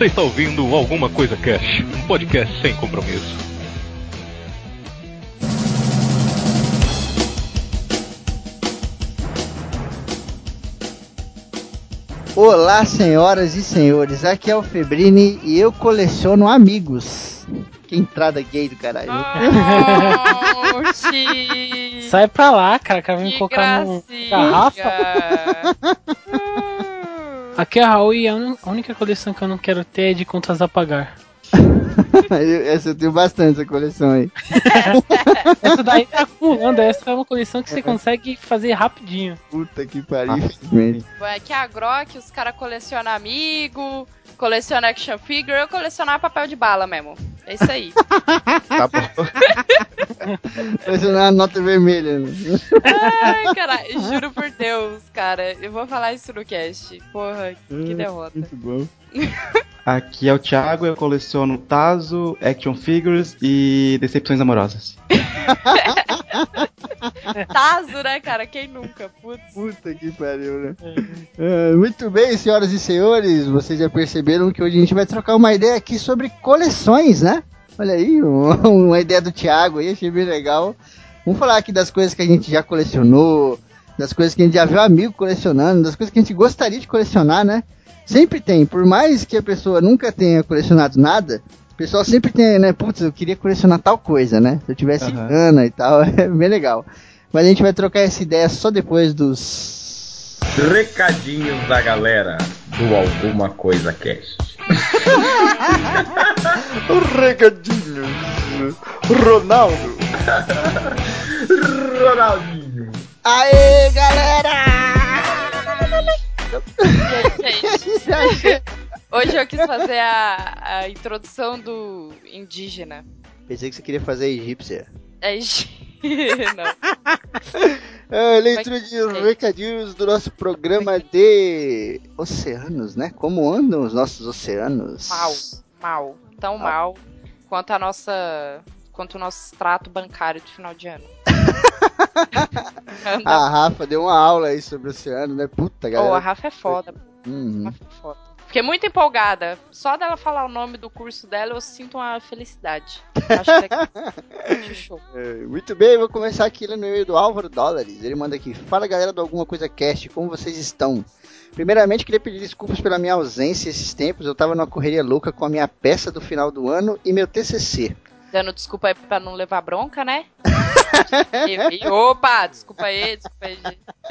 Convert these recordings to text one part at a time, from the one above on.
Você está ouvindo Alguma Coisa Cash, um podcast sem compromisso. Olá, senhoras e senhores, aqui é o Febrini e eu coleciono amigos. Que entrada gay do caralho. Oxi! Sai pra lá, cara, que vai me colocar no gracinha. garrafa. Aqui é a Raul e a un- a única coleção que eu não quero ter é de contas a pagar. Essa eu tenho bastante essa coleção aí. Essa daí tá acumulando, essa é uma coleção que você consegue fazer rapidinho. Puta que pariu, infelizmente. É que a Grok, os caras colecionam amigo, colecionam action figure, eu colecionava papel de bala mesmo. É isso aí. Tá bom. Colecionar a nota vermelha. né? Ai, caralho, juro por Deus, cara. Eu vou falar isso no cast. Porra, que derrota. Muito bom. Aqui é o Thiago, eu coleciono Tazo, action figures e decepções amorosas. Tazo, né, cara? Quem nunca? Putz. Puta que pariu, né? Ah, muito bem, senhoras e senhores, vocês já perceberam que hoje a gente vai trocar uma ideia aqui sobre coleções, né? Olha aí, um- uma ideia do Thiago aí, achei bem legal. Vamos falar aqui das coisas que a gente já colecionou, das coisas que a gente já viu amigo colecionando, das coisas que a gente gostaria de colecionar, né? Sempre tem, por mais que a pessoa nunca tenha colecionado nada, pessoal sempre tem, né? Putz, eu queria colecionar tal coisa, né? Se eu tivesse grana e tal, é bem legal. Mas a gente vai trocar essa ideia só depois dos Recadinhos da galera do Alguma Coisa Cast. Recadinho. Ronaldo. Ronaldinho. Aê, galera! Gente, hoje eu quis fazer a, a introdução do indígena. Pensei que você queria fazer egípcia. É Não. É, leitura de Vai- recadinhos do nosso programa de oceanos, né? Como andam os nossos oceanos? Mal, mal. Tão mal quanto a nossa. quanto o nosso extrato bancário de final de ano. A Rafa deu uma aula aí sobre o oceano, né? Puta, Oh, galera. a Rafa é foda. Uhum. Rafa é foda. Fiquei muito empolgada. Só dela falar o nome do curso dela, eu sinto uma felicidade. Acho que é show. É, muito bem, vou começar aqui no e-mail do Álvaro Dólares. Ele manda aqui: Fala galera do Alguma Coisa Cast, como vocês estão? Primeiramente, queria pedir desculpas pela minha ausência esses tempos. Eu tava numa correria louca com a minha peça do final do ano e meu TCC. Dando desculpa aí pra não levar bronca, né? e- opa, desculpa aí, desculpa aí.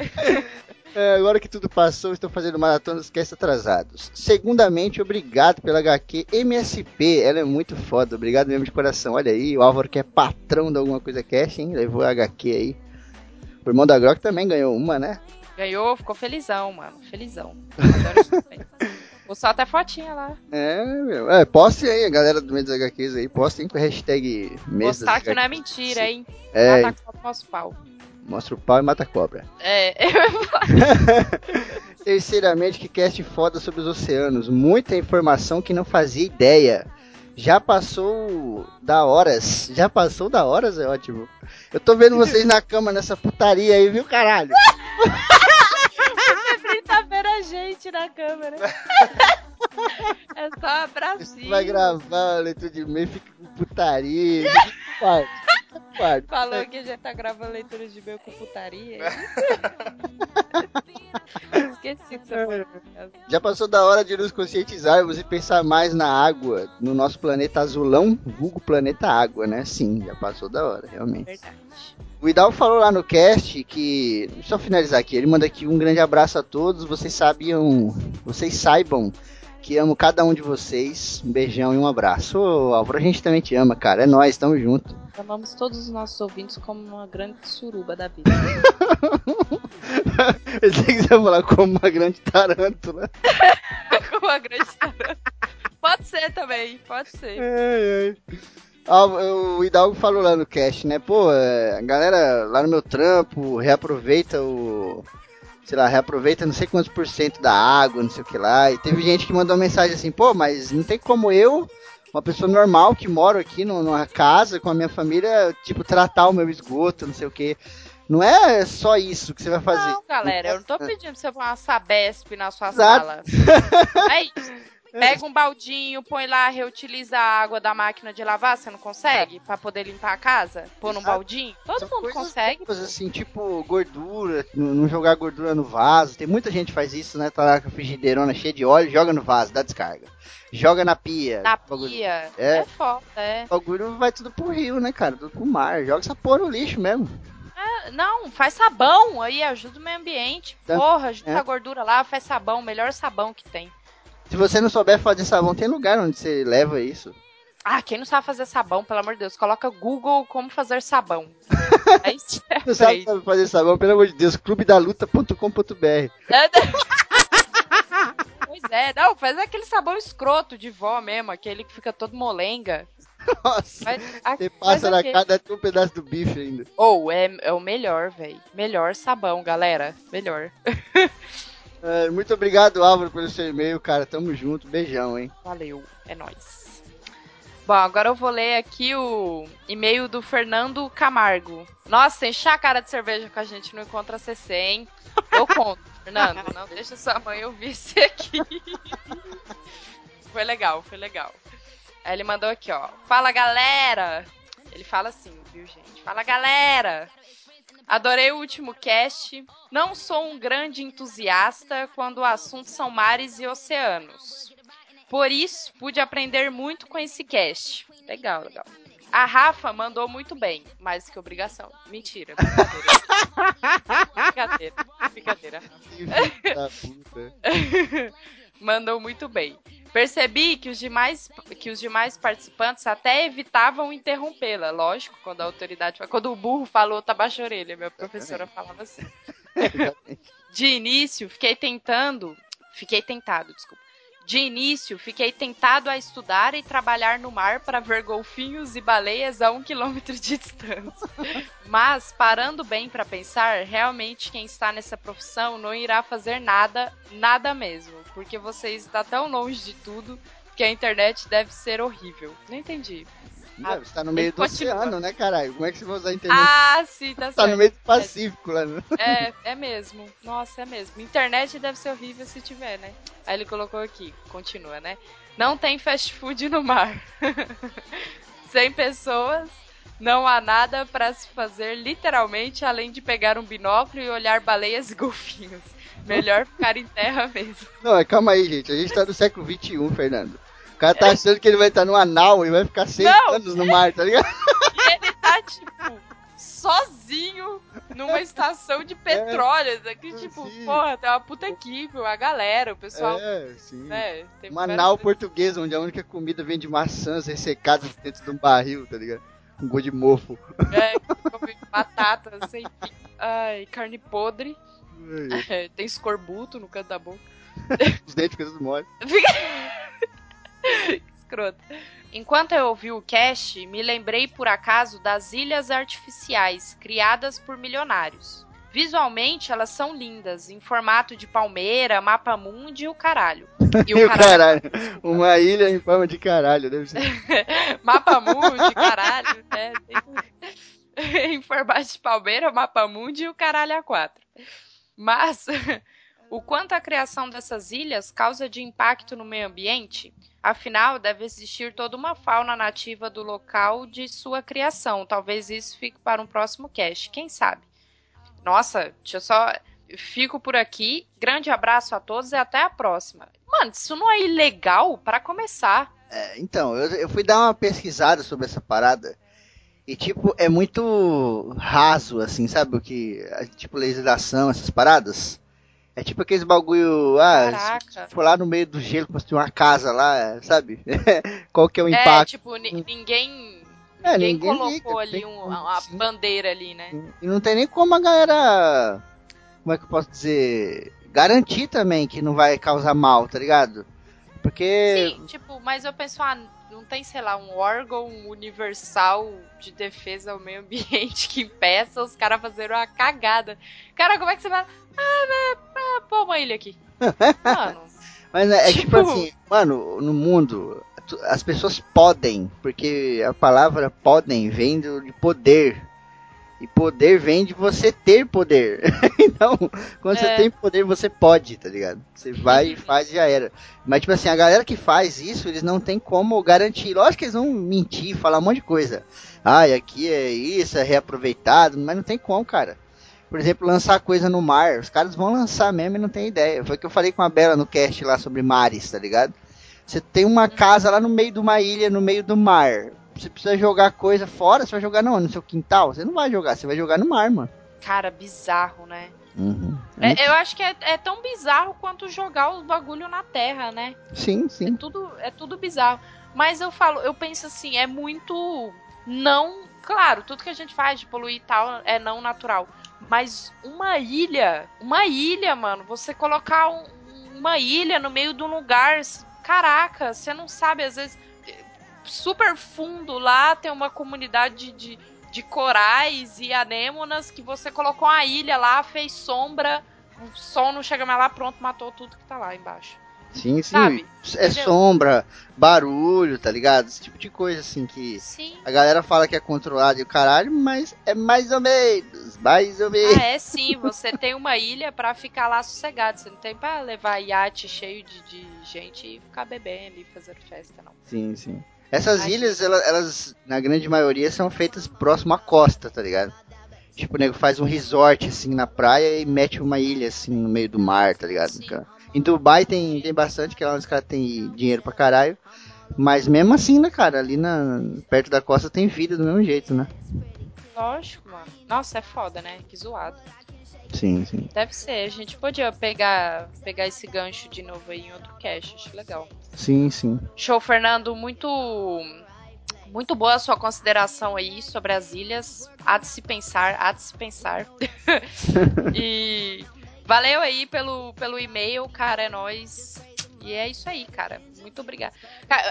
É, agora que tudo passou, estou fazendo maratona dos cast atrasados. Segundamente, obrigado pela HQ MSP. Ela é muito foda. Obrigado mesmo de coração. Olha aí, o Álvaro que é patrão de alguma coisa cast, hein? Levou a HQ aí. O irmão da Grok também ganhou uma, né? Ganhou, ficou felizão, mano. Felizão. Adoro também. Postou até fotinha lá. É, meu. É, postem aí, a galera do meio das HQs aí. Postem com a hashtag mês das Mostrar que não é mentira, hein? É, Mata com o nosso pau. Mostra o pau e mata a cobra. É, Terceiramente, que cast foda sobre os oceanos. Muita informação que não fazia ideia. Já passou da horas. Já passou da horas, é ótimo. Eu tô vendo vocês na cama nessa putaria aí, viu, caralho? ele tá vendo a gente na câmera. É só um abracinho. Vai gravar a leitura de e-mail, fica com putaria. Quarto, quarto. Falou que gente tá gravando leitura de e-mail com putaria. Esqueci que você falou. Já passou da hora de nos conscientizarmos e pensar mais na água, no nosso planeta azulão, vulgo planeta água, né? Sim, já passou da hora, realmente. Verdade. O Idal falou lá no cast que. Deixa eu finalizar aqui. Ele manda aqui um grande abraço a todos. Vocês sabiam. Vocês saibam que amo cada um de vocês. Um beijão e um abraço. Ô, Álvaro, a gente também te ama, cara. É nóis, tamo junto. Chamamos todos os nossos ouvintes como uma grande suruba da vida. Eu sei que você vai falar como uma grande tarântula. como uma grande tarântula. Pode ser também, pode ser. Ai. Ah, o Hidalgo falou lá no cast, né? Pô, é, a galera lá no meu trampo reaproveita o. Sei lá, reaproveita não sei quantos por cento da água, não sei o que lá. E teve gente que mandou mensagem assim, pô, mas não tem como eu, uma pessoa normal que moro aqui numa casa com a minha família, tipo, tratar o meu esgoto, não sei o que. Não é só isso que você vai fazer. Não, galera, eu não tô pedindo pra você pôr uma Sabesp na sua Exato. sala. É isso. Pega um baldinho, põe lá, reutiliza a água da máquina de lavar, você não consegue? Pra poder limpar a casa? Pôr num baldinho? Todo São mundo coisas consegue. bobas, assim, tipo gordura, não jogar gordura no vaso. Tem muita gente que faz isso, né? Tá lá com a frigideirona cheia de óleo, joga no vaso, dá descarga. Joga na pia. Na bagulho- pia. É. É foda, é. O bagulho vai tudo pro rio, né, cara? Tudo pro mar. Joga essa porra no lixo mesmo. Não, faz sabão aí, ajuda o meio ambiente. Porra, ajuda É. a gordura lá, faz sabão, melhor sabão que tem. Se você não souber fazer sabão, tem lugar onde você leva isso. Ah, quem não sabe fazer sabão, pelo amor de Deus, coloca Google como fazer sabão. Aí você Não sabe fazer sabão, pelo amor de Deus, clubedaluta.com.br. Pois é, não, faz aquele sabão escroto de vó mesmo, aquele que fica todo molenga. Nossa, a- você faz passa na cara, dá até um pedaço do bife ainda. Ou é, é o melhor, velho. Melhor sabão, galera. Melhor. É, muito obrigado, Álvaro, pelo seu e-mail, cara. Tamo junto. Beijão, hein? Valeu, é nóis. Bom, agora eu vou ler aqui o e-mail do Fernando Camargo. Nossa, encher a cara de cerveja com a gente não encontra CC, hein? Eu conto, Fernando. Não deixa sua mãe ouvir isso aqui. Foi legal, foi legal. Aí ele mandou aqui, ó. Fala, galera! Ele fala assim, viu, gente? Fala, galera! Adorei o último cast. Não sou um grande entusiasta quando o assunto são mares e oceanos. Por isso, pude aprender muito com esse cast. Legal, legal. A Rafa mandou muito bem, mais que obrigação. Mentira, brincadeira. brincadeira, brincadeira. Puta. Mandou muito bem. Percebi que os demais, que os demais participantes até evitavam interrompê-la. Lógico, quando a autoridade. Quando o burro falou, tá baixa a orelha. Minha professora falava assim. De início, fiquei tentando. Fiquei tentado, desculpa. De início, fiquei tentado a estudar e trabalhar no mar para ver golfinhos e baleias a um quilômetro de distância. Mas, parando bem para pensar, realmente quem está nessa profissão não irá fazer nada, nada mesmo. Porque você está tão longe de tudo que a internet deve ser horrível. Não entendi. Não, você tá no meio do oceano, né, caralho? Como é que você vai usar a internet? Ah, sim, tá tá certo. no meio do Pacífico lá, né? É, é mesmo. Nossa, é mesmo. Internet deve ser horrível se tiver, né? Aí ele colocou aqui, continua, né? Não tem fast food no mar. Sem pessoas, não há nada pra se fazer literalmente além de pegar um binóculo e olhar baleias e golfinhos. Melhor ficar em terra mesmo. Não, é, calma aí, gente. A gente tá no século XXI, Fernando. O cara tá achando que ele vai estar no anal e vai ficar seis Não. anos no mar, tá ligado? E ele tá, tipo, sozinho numa estação de petróleo. Aqui, é, tipo, sim. porra, tem uma puta equipe, a galera, o pessoal. É, sim. né, tem Um várias anal português, onde a única comida vem de maçãs ressecadas dentro de um barril, tá ligado? Um gol de mofo. É, come batata, sem fim. Ai, carne podre. É, tem escorbuto no canto da boca. Os dentes ficam tudo mole. Escroto. Enquanto eu ouvi o cast, me lembrei por acaso das ilhas artificiais criadas por milionários. Visualmente, elas são lindas, em formato de palmeira, mapa mundi e o caralho. E o caralho. Uma ilha em forma de caralho, deve ser. Mapa mundi, caralho, né? Em formato de palmeira, mapa mundi e o caralho a quatro. Mas o quanto a criação dessas ilhas causa de impacto no meio ambiente? Afinal, deve existir toda uma fauna nativa do local de sua criação. Talvez isso fique para um próximo cast, quem sabe? Nossa, deixa eu só. Fico por aqui. Grande abraço a todos e até a próxima. Mano, isso não é ilegal para começar. É, então, eu, eu fui dar uma pesquisada sobre essa parada. E, tipo, é muito raso, assim, sabe? O que. Tipo, legislação, essas paradas. É tipo aqueles bagulho. Ah, Caraca. se for lá no meio do gelo construir uma casa lá, sabe? Qual que é o É, impacto? tipo, ni- ninguém. É, ninguém, ninguém colocou liga, ali um- uma sim. bandeira ali, né? E não tem nem como a galera. Como é que eu posso dizer? Garantir também que não vai causar mal, tá ligado? Porque. Sim, tipo, mas eu penso, ah, não tem, sei lá, um órgão universal de defesa ao meio ambiente que impeça os caras fazerem uma cagada. Cara, como é que você vai. Ah, né? Ah, pô, uma ilha aqui. Mano, Mas é, é tipo, Tipo- assim, mano, no mundo, as pessoas podem, porque a palavra podem vem de poder. E poder vem de você ter poder. então, quando você É. tem poder, você pode, tá ligado? Você vai e faz e já era. Mas, tipo assim, a galera que faz isso, eles não tem como garantir. Lógico que eles vão mentir, falar um monte de coisa. Ai, aqui é isso, é reaproveitado, mas não tem como, cara. Por exemplo, lançar coisa no mar. Os caras vão lançar mesmo e não tem ideia. Foi o que eu falei com a Bela no cast lá sobre mares, tá ligado? Você tem uma casa lá no meio de uma ilha, no meio do mar. Você precisa jogar coisa fora, você vai jogar não, no seu quintal? Você não vai jogar, você vai jogar no mar, mano. Cara, bizarro, né? Uhum. É, eu acho que é, é tão bizarro quanto jogar os bagulho na terra, né? Sim, É sim. tudo, é tudo bizarro. Mas eu falo, eu penso assim, é muito não. Claro, tudo que a gente faz de poluir e tal é não natural. Mas uma ilha, uma ilha, mano, você colocar um- uma ilha no meio de um lugar. Caraca, você não sabe, às vezes. Super fundo lá tem uma comunidade de, de corais e anêmonas que você colocou uma ilha lá, fez sombra, o sol não chega mais lá, pronto, matou tudo que tá lá embaixo. Sim, sim. Sabe? É Entendeu? sombra, barulho, tá ligado? Esse tipo de coisa, assim, que Sim. a galera fala que é controlado e o caralho, mas é mais ou menos, mais ou menos. Ah, é sim, você tem uma ilha pra ficar lá sossegado. Você não tem pra levar iate cheio de, de gente e ficar bebendo e fazendo festa, não. Sim, sim. Essas Ai, ilhas, elas, elas, na grande maioria, são feitas próximo à costa, tá ligado? Tipo, o nego faz um resort, assim, na praia e mete uma ilha, assim, no meio do mar, tá ligado? Sim. Em Dubai tem, tem bastante, que lá os caras têm dinheiro pra caralho. Mas mesmo assim, né, cara? Ali na, perto da costa tem vida do mesmo jeito, né? Lógico, mano. Nossa, é foda, né? Que zoado. Sim, sim. Deve ser. A gente podia pegar, pegar esse gancho de novo aí em outro cast. Acho legal. Sim, sim. Show, Fernando. Muito. Muito boa a sua consideração aí sobre as ilhas. Há de se pensar, há de se pensar. e valeu aí pelo, pelo e-mail, cara. É nóis. E é isso aí, cara. Muito obrigada.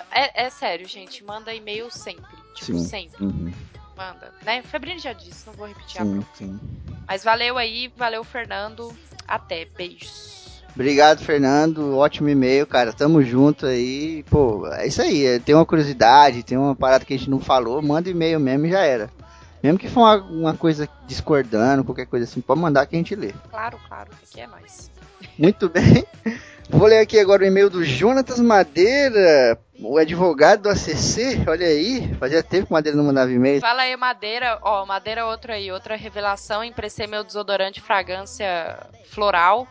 É, é sério, gente. Manda e-mail sempre. Tipo, Sim. sempre. Uhum. Manda. Né? Febrini já disse, não vou repetir a Sim, prova. sim. Mas valeu aí, valeu, Fernando. Até. Beijos. Obrigado, Fernando. Ótimo e-mail, cara. Tamo junto aí. Pô, é isso aí. É, Tem uma curiosidade, tem uma parada que a gente não falou, manda e-mail mesmo e já era. Mesmo que for uma, uma coisa discordando, qualquer coisa assim, pode mandar que a gente lê. Claro, claro. Aqui é nóis. Muito bem. Vou ler aqui agora o e-mail do Jonatas Madeira, o advogado do ACC. Olha aí, fazia tempo que o Madeira não mandava e-mail. Fala aí, Madeira. Ó, Madeira outro aí, outra revelação. Emprestei meu desodorante fragrância floral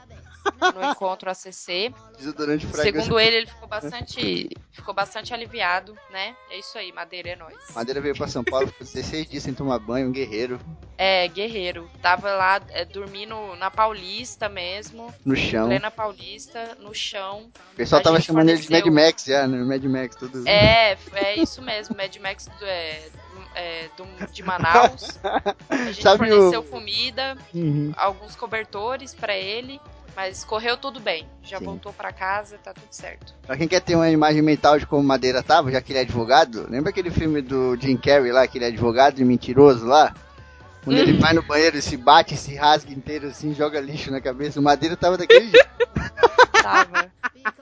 no encontro ACC. Desodorante. Segundo ele, ele ficou bastante, ficou bastante aliviado, né? É isso aí, Madeira é nóis. Madeira veio pra São Paulo, ficou 16 dias sem tomar banho, um guerreiro, É, guerreiro. Tava lá é, dormindo na Paulista mesmo, no chão. plena Paulista, no chão. O pessoal A tava chamando ele de Mad Max já, né? Mad Max, tudo. É, é isso mesmo, Mad Max do, é, é, do- de Manaus. A gente Sabe forneceu o- comida, Uhum. alguns cobertores pra ele, mas correu tudo bem. Já Sim. voltou pra casa, tá tudo certo. Pra quem quer ter uma imagem mental de como Madeira tava, já que ele é advogado, lembra aquele filme do Jim Carrey lá, que ele é advogado e mentiroso lá? Quando ele vai no banheiro e se bate, se rasga inteiro assim, joga lixo na cabeça. O Madeira tava daquele jeito. Tava.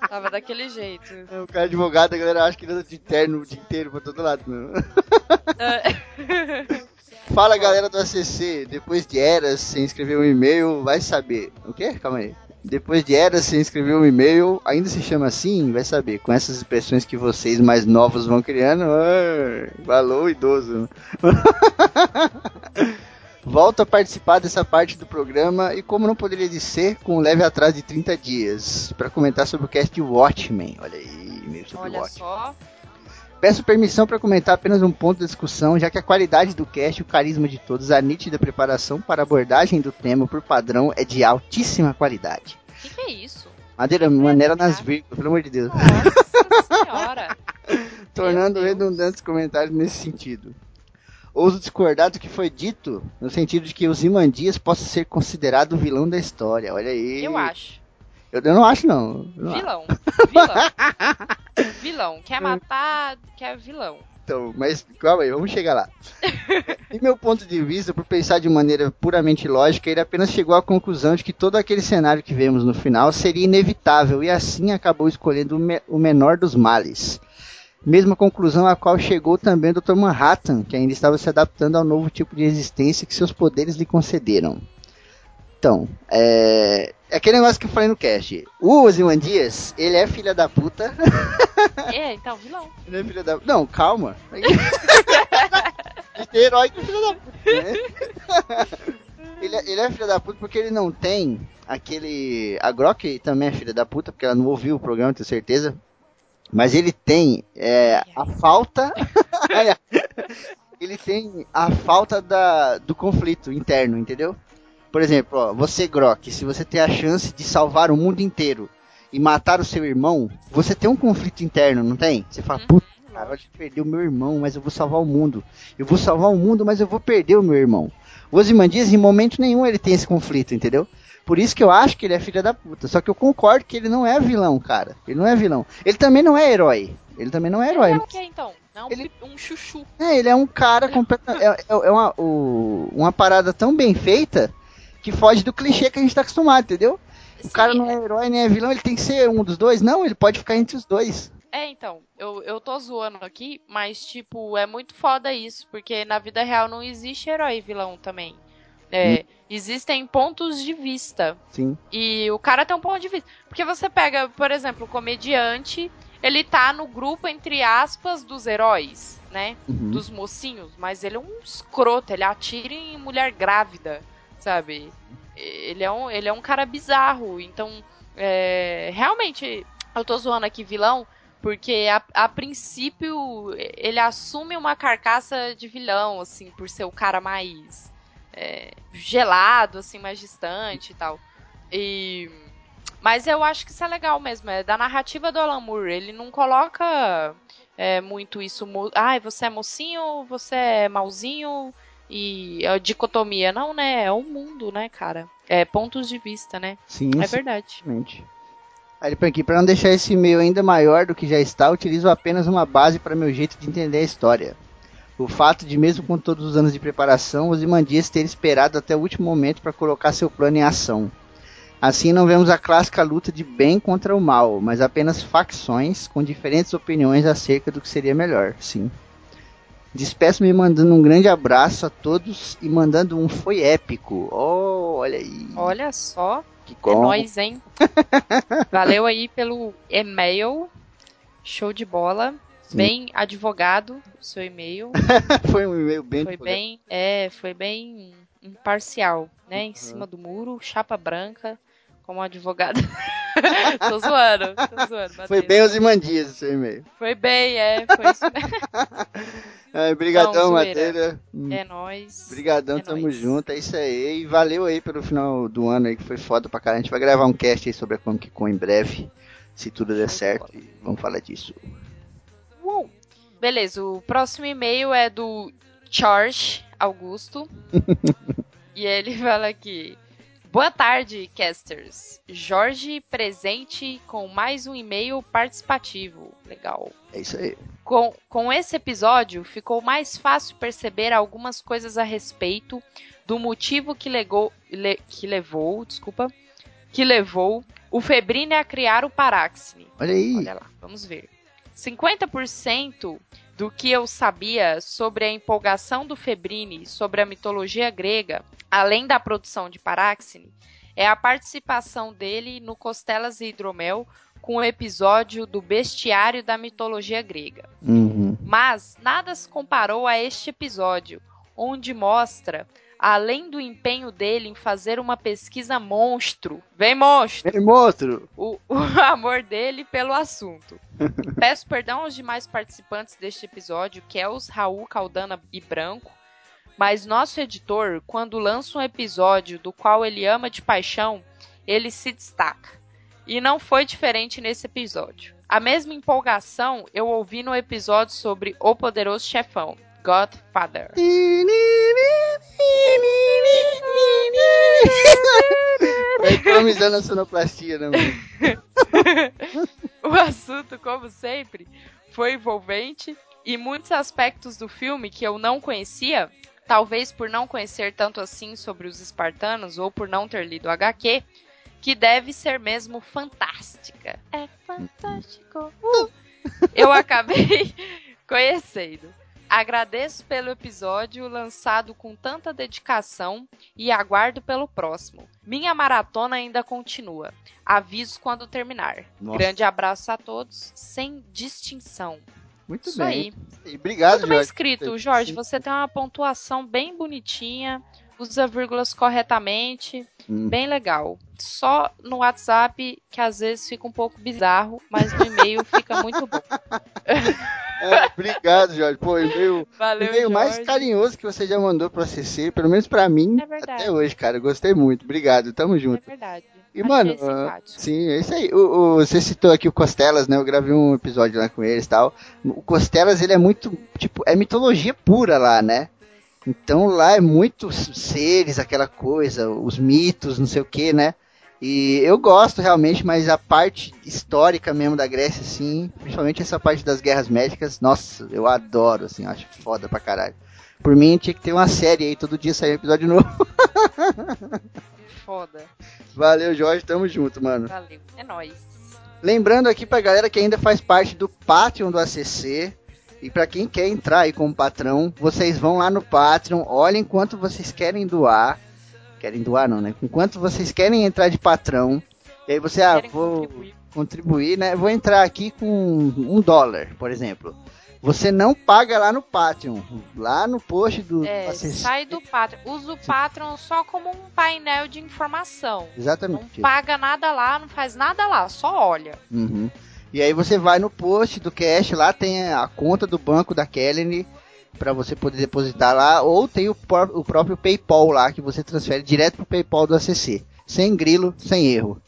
tava daquele jeito. O cara é advogado, a galera acha que ele anda de terno o dia inteiro pra todo lado. Não. É. Fala galera do ACC, depois de eras sem escrever um e-mail, vai saber. O quê? Calma aí. Depois de eras sem escrever um e-mail, ainda se chama assim? Vai saber. Com essas expressões que vocês mais novos vão criando, ai, valor idoso. Volto a participar dessa parte do programa e como não poderia de ser, com um leve atraso de 30 dias, para comentar sobre o cast Watchmen. Olha aí, meio sobre Olha Watchmen. só. Peço permissão para comentar apenas um ponto da discussão, já que a qualidade do cast, o carisma de todos, a nítida preparação para a abordagem do tema por padrão é de altíssima qualidade. O que, que é isso? Madeira, maneira nas vírgulas, pelo amor de Deus. Nossa senhora. Tornando redundantes comentários nesse sentido. Ouso discordar do que foi dito, no sentido de que os Imandias possa ser considerado o vilão da história. Olha aí. Eu acho. Eu, eu não acho, não. Acho. Vilão. Vilão. Vilão. Quer matar, quer vilão. Então, mas calma aí, vamos chegar lá. em meu ponto de vista, por pensar de maneira puramente lógica, ele apenas chegou à conclusão de que todo aquele cenário que vemos no final seria inevitável e assim acabou escolhendo o, me- o menor dos males. Mesma conclusão a qual chegou também o Dr. Manhattan, que ainda estava se adaptando ao novo tipo de existência que seus poderes lhe concederam. Então, é, é aquele negócio que eu falei no cast. O Ozymandias, ele é filha da puta. É, então, vilão. Ele é filha da Não, calma. Ele tem herói que é filha da puta, né? Ele é, ele é filha da puta porque ele não tem aquele. A Grok também é filha da puta, porque ela não ouviu o programa, tenho certeza. Mas ele tem é, a falta. ele tem a falta da, do conflito interno, entendeu? Por exemplo, ó, você, Grok, se você tem a chance de salvar o mundo inteiro e matar o seu irmão, você tem um conflito interno, não tem? Você fala, Uhum. puta, cara, eu perder o meu irmão, mas eu vou salvar o mundo. Eu vou salvar o mundo, mas eu vou perder o meu irmão. O Ozymandias, em momento nenhum, ele tem esse conflito, entendeu? Por isso que eu acho que ele é filha da puta. Só que eu concordo que ele não é vilão, cara. Ele não é vilão. Ele também não é herói. Ele também não é herói. Ele é o que então? É um, Ele- um chuchu. É, ele é um cara completamente. É, é- é uma, o- uma parada tão bem feita que foge do clichê que a gente tá acostumado, entendeu? O Sim, cara não é herói nem é vilão, ele tem que ser um dos dois. Não, ele pode ficar entre os dois. É, então, eu, eu tô zoando aqui, mas, tipo, é muito foda isso, porque na vida real não existe herói e vilão também. É, Existem pontos de vista. Sim. E o cara tem um ponto de vista. Porque você pega, por exemplo, o comediante, ele tá no grupo, entre aspas, dos heróis, né? Uhum. Dos mocinhos, mas ele é um escroto, ele atira em mulher grávida, sabe? Ele é um, ele é um cara bizarro. Então, é, realmente, eu tô zoando aqui vilão, porque a, a princípio ele assume uma carcaça de vilão, assim, por ser o cara mais é, gelado, assim, mais distante e tal. E. Mas eu acho que isso é legal mesmo, é da narrativa do Alan Moore. Ele não coloca é, muito isso. Ai, você é mocinho, você é malzinho e a dicotomia. Não, né? É o mundo, né, cara? É pontos de vista, né? Sim, É sim. verdade. Aí ele põe aqui, para não deixar esse e-mail ainda maior do que já está, utilizo apenas uma base para meu jeito de entender a história. O fato de, mesmo com todos os anos de preparação, os Imandias ter esperado até o último momento para colocar seu plano em ação. Assim não vemos a clássica luta de bem contra o mal, mas apenas facções com diferentes opiniões acerca do que seria melhor, sim. Despeço-me mandando um grande abraço a todos e mandando um foi épico. Oh, olha aí. Olha só, que é nóis, hein? Valeu aí pelo e-mail. Show de bola. Sim. Bem advogado, o seu e-mail. Foi um e-mail bem Foi divulgado. bem, é, foi bem imparcial, né? Em cima do muro, chapa branca, como advogado. tô zoando, tô zoando. Foi Matheus. bem os Imandias esse seu e-mail. Foi bem, é, foi isso mesmo. É, brigadão, Não, zoeira. Madeira. Hum, É nóis. Brigadão, é tamo nóis. junto, é isso aí. E valeu aí pelo final do ano aí, que foi foda pra caralho. A gente vai gravar um cast aí sobre a Comic Con em breve, se tudo der certo. E vamos falar disso. Uou. Beleza, o próximo e-mail é do Charles Augusto. e ele fala aqui. Boa tarde, casters. Jorge presente com mais um e-mail participativo. Legal. É isso aí. Com, com esse episódio, ficou mais fácil perceber algumas coisas a respeito do motivo que, legou, le- que levou, desculpa, que levou o Febrine a criar o Paráxene. Olha aí. Olha lá, vamos ver. 50% do que eu sabia sobre a empolgação do Febrini sobre a mitologia grega, além da produção de Paráxene, é a participação dele no Costelas e Hidromel com o episódio do Bestiário da Mitologia Grega. Uhum. Mas nada se comparou a este episódio, onde mostra, além do empenho dele em fazer uma pesquisa monstro, vem monstro, Ei, monstro! o, o amor dele pelo assunto. Peço perdão aos demais participantes deste episódio, Kels, Raul, Caldana e Branco, mas nosso editor, quando lança um episódio do qual ele ama de paixão, ele se destaca. E não foi diferente nesse episódio. A mesma empolgação eu ouvi no episódio sobre O Poderoso Chefão, Godfather. Vai economizando a sonoplastia, né, mano? O assunto, como sempre, foi envolvente e muitos aspectos do filme que eu não conhecia, talvez por não conhecer tanto assim sobre os espartanos ou por não ter lido HQ, que deve ser mesmo fantástica. É fantástico. Uh! eu acabei conhecendo. Agradeço pelo episódio lançado com tanta dedicação e aguardo pelo próximo. Minha maratona ainda continua. Aviso quando terminar. Nossa. Grande abraço a todos, sem distinção. Muito Isso bem. aí. Obrigado, Muito bem Jorge. escrito, Jorge. Você tem uma pontuação bem bonitinha, usa vírgulas corretamente. Bem legal. Só no WhatsApp que às vezes fica um pouco bizarro, mas no e-mail fica muito bom. É, obrigado, Jorge. Pô, e-mail, o Valeu, e-mail mais Jorge. carinhoso que você já mandou pro ACC, pelo menos pra mim, É até hoje, cara. Gostei muito. Obrigado, tamo É junto. verdade. E, Achei mano, simpático. sim, é isso aí. O, o- você citou aqui o Costelas, né? Eu gravei um episódio lá com eles e tal. O Costelas, ele é muito, tipo, é mitologia pura lá, né? Então lá é muitos seres, aquela coisa, os mitos, não sei o que, né? E eu gosto realmente, mas a parte histórica mesmo da Grécia, assim, principalmente essa parte das guerras médicas, nossa, eu adoro, assim, eu acho foda pra caralho. Por mim, tinha que ter uma série aí, todo dia sair um episódio novo. Foda. Valeu, Jorge, tamo junto, mano. Valeu. É nóis. Lembrando aqui pra galera que ainda faz parte do Patreon do ACC. E pra quem quer entrar aí como patrão, vocês vão lá no Patreon, olhem quanto vocês querem doar. Querem doar não, né? Com quanto vocês querem entrar de patrão. E aí você, ah, vou contribuir. contribuir, né? Vou entrar aqui com um dólar, por exemplo. Você não paga lá no Patreon. Lá no post do É, ACC. sai do Patreon. Usa o Patreon só como um painel de informação. Não Exatamente. paga nada lá, não faz nada lá, só olha. Uhum. E aí você vai no post do cash, lá tem a conta do banco da Kelly para você poder depositar lá, ou tem o, pró- o próprio PayPal lá que você transfere direto pro PayPal do ACC, sem grilo, sem erro.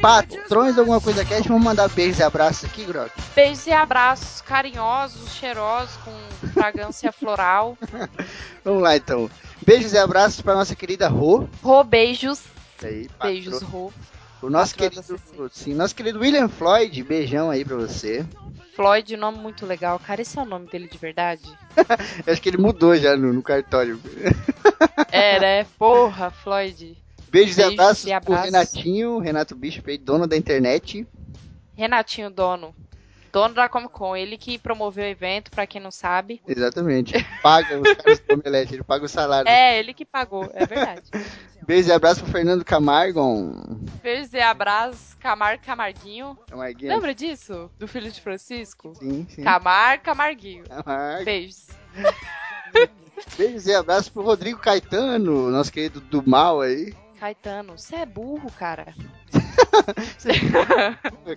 Patrões alguma coisa cash, vamos mandar beijos e abraços aqui, Grok. Beijos e abraços carinhosos, cheirosos, com fragrância floral. Vamos lá então. Beijos e abraços para nossa querida Rô. Rô, beijos. Aí, Beijos, Rô. O nosso querido, sim, nosso querido William Floyd, beijão aí pra você. Floyd, nome muito legal. Cara, esse é o nome dele de verdade? Eu acho que ele mudou já no, no cartório. É, né? Porra, Floyd. Beijos, e abraços e pro. Renatinho, Renato Bishop aí, dono da internet. Renatinho, dono. Dono da Comic Con. Ele que promoveu o evento, pra quem não sabe. Exatamente. Paga os caras do Omelete, ele paga o salário. É, ele que pagou, é verdade. Beijo e abraço pro Fernando Camargo. Beijos e abraços, Camargo Camarguinho. Camarguinho. Lembra disso? Do filho de Francisco? Sim, sim. Camar Camarguinho. Camargo. Beijos. Beijos e abraço pro Rodrigo Caetano, nosso querido do mal aí. Caetano, você é burro, cara.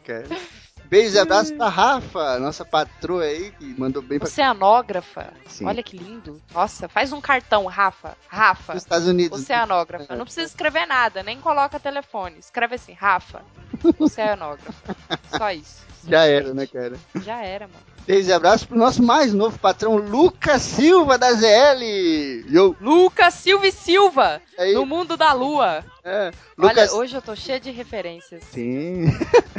Cara. Beijos e abraço pra Rafa, nossa patroa aí, que mandou bem pra Oceanógrafa. Sim. Olha que lindo. Nossa, faz um cartão, Rafa. Rafa. os Estados Unidos. Oceanógrafa. Não precisa escrever nada, nem coloca telefone. Escreve assim, Rafa. Oceanógrafa. Só isso. Já era, né, cara? Já era, mano. Beijos e abraço pro nosso mais novo patrão, Lucas Silva da ZL. Yo, Lucas Silva e Silva, aí. no mundo da lua. É, Lucas. Olha, hoje eu tô cheia de referências. Sim.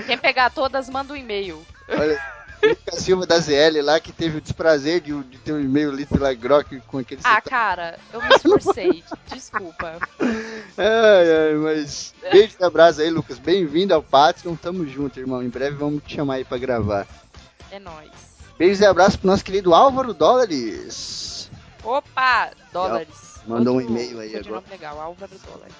Quem pegar todas, manda um e-mail. Olha, Lucas Silva da ZL lá que teve o desprazer de, de ter um e-mail lido pela Grok com aquele Ah, cara, eu me esforcei. Desculpa. Ai, ai, mas beijo e abraço aí, Lucas. Bem-vindo ao Patreon. Tamo junto, irmão. Em breve vamos te chamar aí pra gravar. É nóis. Beijos e abraço pro nosso querido Álvaro Dólares. Opa, dólares. Mandou um Outro e-mail aí agora. legal, Álvaro Dólares.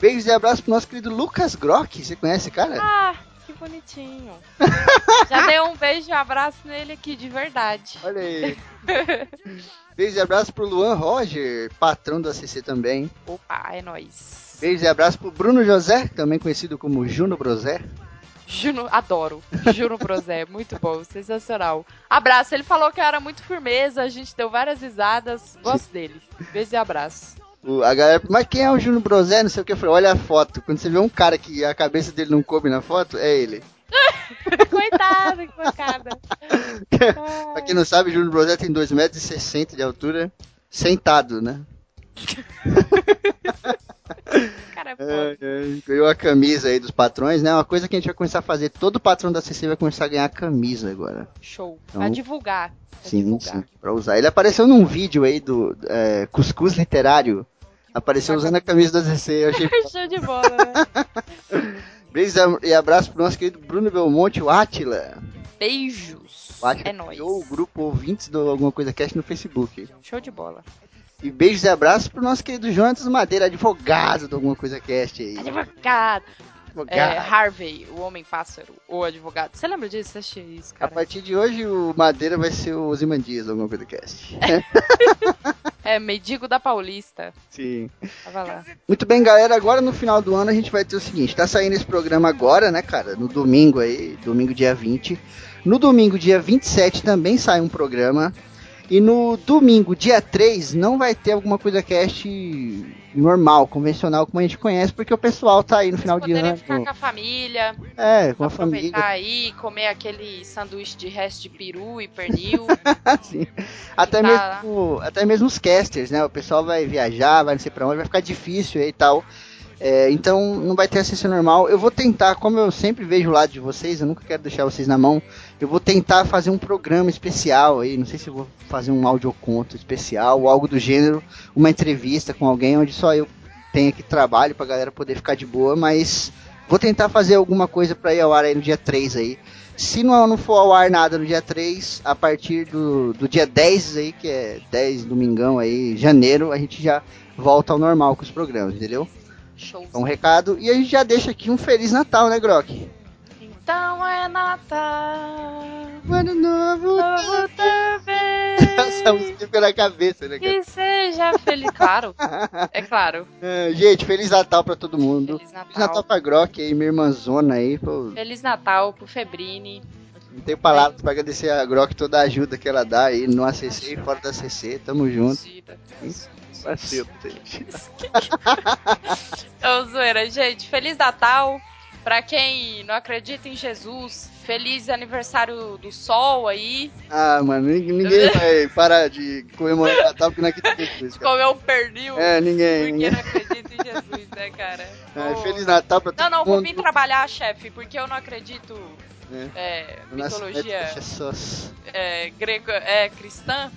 Beijos e abraço pro nosso querido Lucas Grok. Você conhece, cara? Ah, que bonitinho. Já dei um beijo e um abraço nele aqui, de verdade. Olha aí. Beijos e abraço pro Luan Roger, patrão do ACC também. Opa, é nóis. Beijos e abraço pro Bruno José, também conhecido como Juno Brosé. Juno, adoro. Juno Brosé, muito bom, sensacional. Abraço, ele falou que era muito firmeza, a gente deu várias risadas. Gosto dele. Beijo e abraço. A galera, mas quem é o Juno Brosé? Não sei o que. Eu falei, olha a foto. Quando você vê um cara que a cabeça dele não coube na foto, é ele. Coitado, que pancada. pra quem não sabe, Juno Brosé tem 2,60 metros de altura, sentado, né? Cara, é. É, é, ganhou a camisa aí dos patrões, né? Uma coisa que a gente vai começar a fazer. Todo patrão da CC vai começar a ganhar a camisa agora. Show. Então- Pra divulgar. Pra Sim, divulgar. sim, pra usar. Ele apareceu num vídeo aí do é, Cuscuz Literário. Apareceu usando a camisa da CC. Eu achei Show de bola, né? Beijos e abraço pro nosso querido Bruno Belmonte, o Átila. Beijos. Acho que É nóis. o grupo ouvintes do Alguma Coisa Cast no Facebook. Show de bola. E beijos e abraços pro nosso querido Jonatas Madeira, advogado do Alguma Coisa Cast aí. Advogado. É, Advogado. Harvey, o homem pássaro, o advogado. Você lembra disso? Você assistiu isso, A cara? partir de hoje, o Madeira vai ser o Zimandias do Alguma Coisa Cast. É, Medigo da Paulista. Sim. Tava lá. Muito bem, galera. Agora no final do ano a gente vai ter o seguinte: tá saindo esse programa agora, né, cara? No domingo aí, domingo dia 20. No domingo dia 27 também sai um programa. E no domingo dia 3 não vai ter alguma coisa cast normal, convencional, como a gente conhece, porque o pessoal tá aí no final de ano. ficar com a família, É, com a família. aí, comer aquele sanduíche de resto de peru e pernil. Sim. Até, Tá. mesmo, até mesmo os casters, né? O pessoal vai viajar, vai não sei pra onde, vai ficar difícil e tal. É, então não vai ter acesso normal. Eu vou tentar, como eu sempre vejo o lado de vocês, eu nunca quero deixar vocês na mão. Eu vou tentar fazer um programa especial aí. Não sei se vou fazer um audioconto especial ou algo do gênero, uma entrevista com alguém onde só eu tenho aqui trabalho pra galera poder ficar de boa, mas vou tentar fazer alguma coisa pra ir ao ar aí no dia 3 aí. Se não, não for ao ar nada no dia 3, a partir do, do dia 10 aí, que é 10 domingão aí, janeiro, a gente já volta ao normal com os programas, entendeu? Show. Então, um recado. E a gente já deixa aqui um Feliz Natal, né, Grok? Então é Natal. Ano novo. Novo também. Essa música na cabeça, né, cara? Que seja feliz. Claro. É claro. É, gente, Feliz Natal pra todo mundo. Feliz Feliz Natal Natal. pra Grok aí, minha irmãzona aí. Pô, Feliz Natal pro Febrini. não tenho palavras pra agradecer a Grok toda a ajuda que ela dá aí no ACC e fora da ACC. Tamo junto. Parceiro, gente. Ô, zoeira, gente. Feliz Natal. Pra quem não acredita em Jesus, feliz aniversário do sol aí. Ah, mano, nin- ninguém vai parar de comemorar o Natal porque não acredita em Jesus, cara. Comeu um pernil. É, ninguém. Porque ninguém. não acredita em Jesus, né, cara? É, Feliz Natal pra todo Não, não, vou mundo. vir trabalhar, chefe, porque eu não acredito. É, No nascimento mitologia é, grego, é cristã,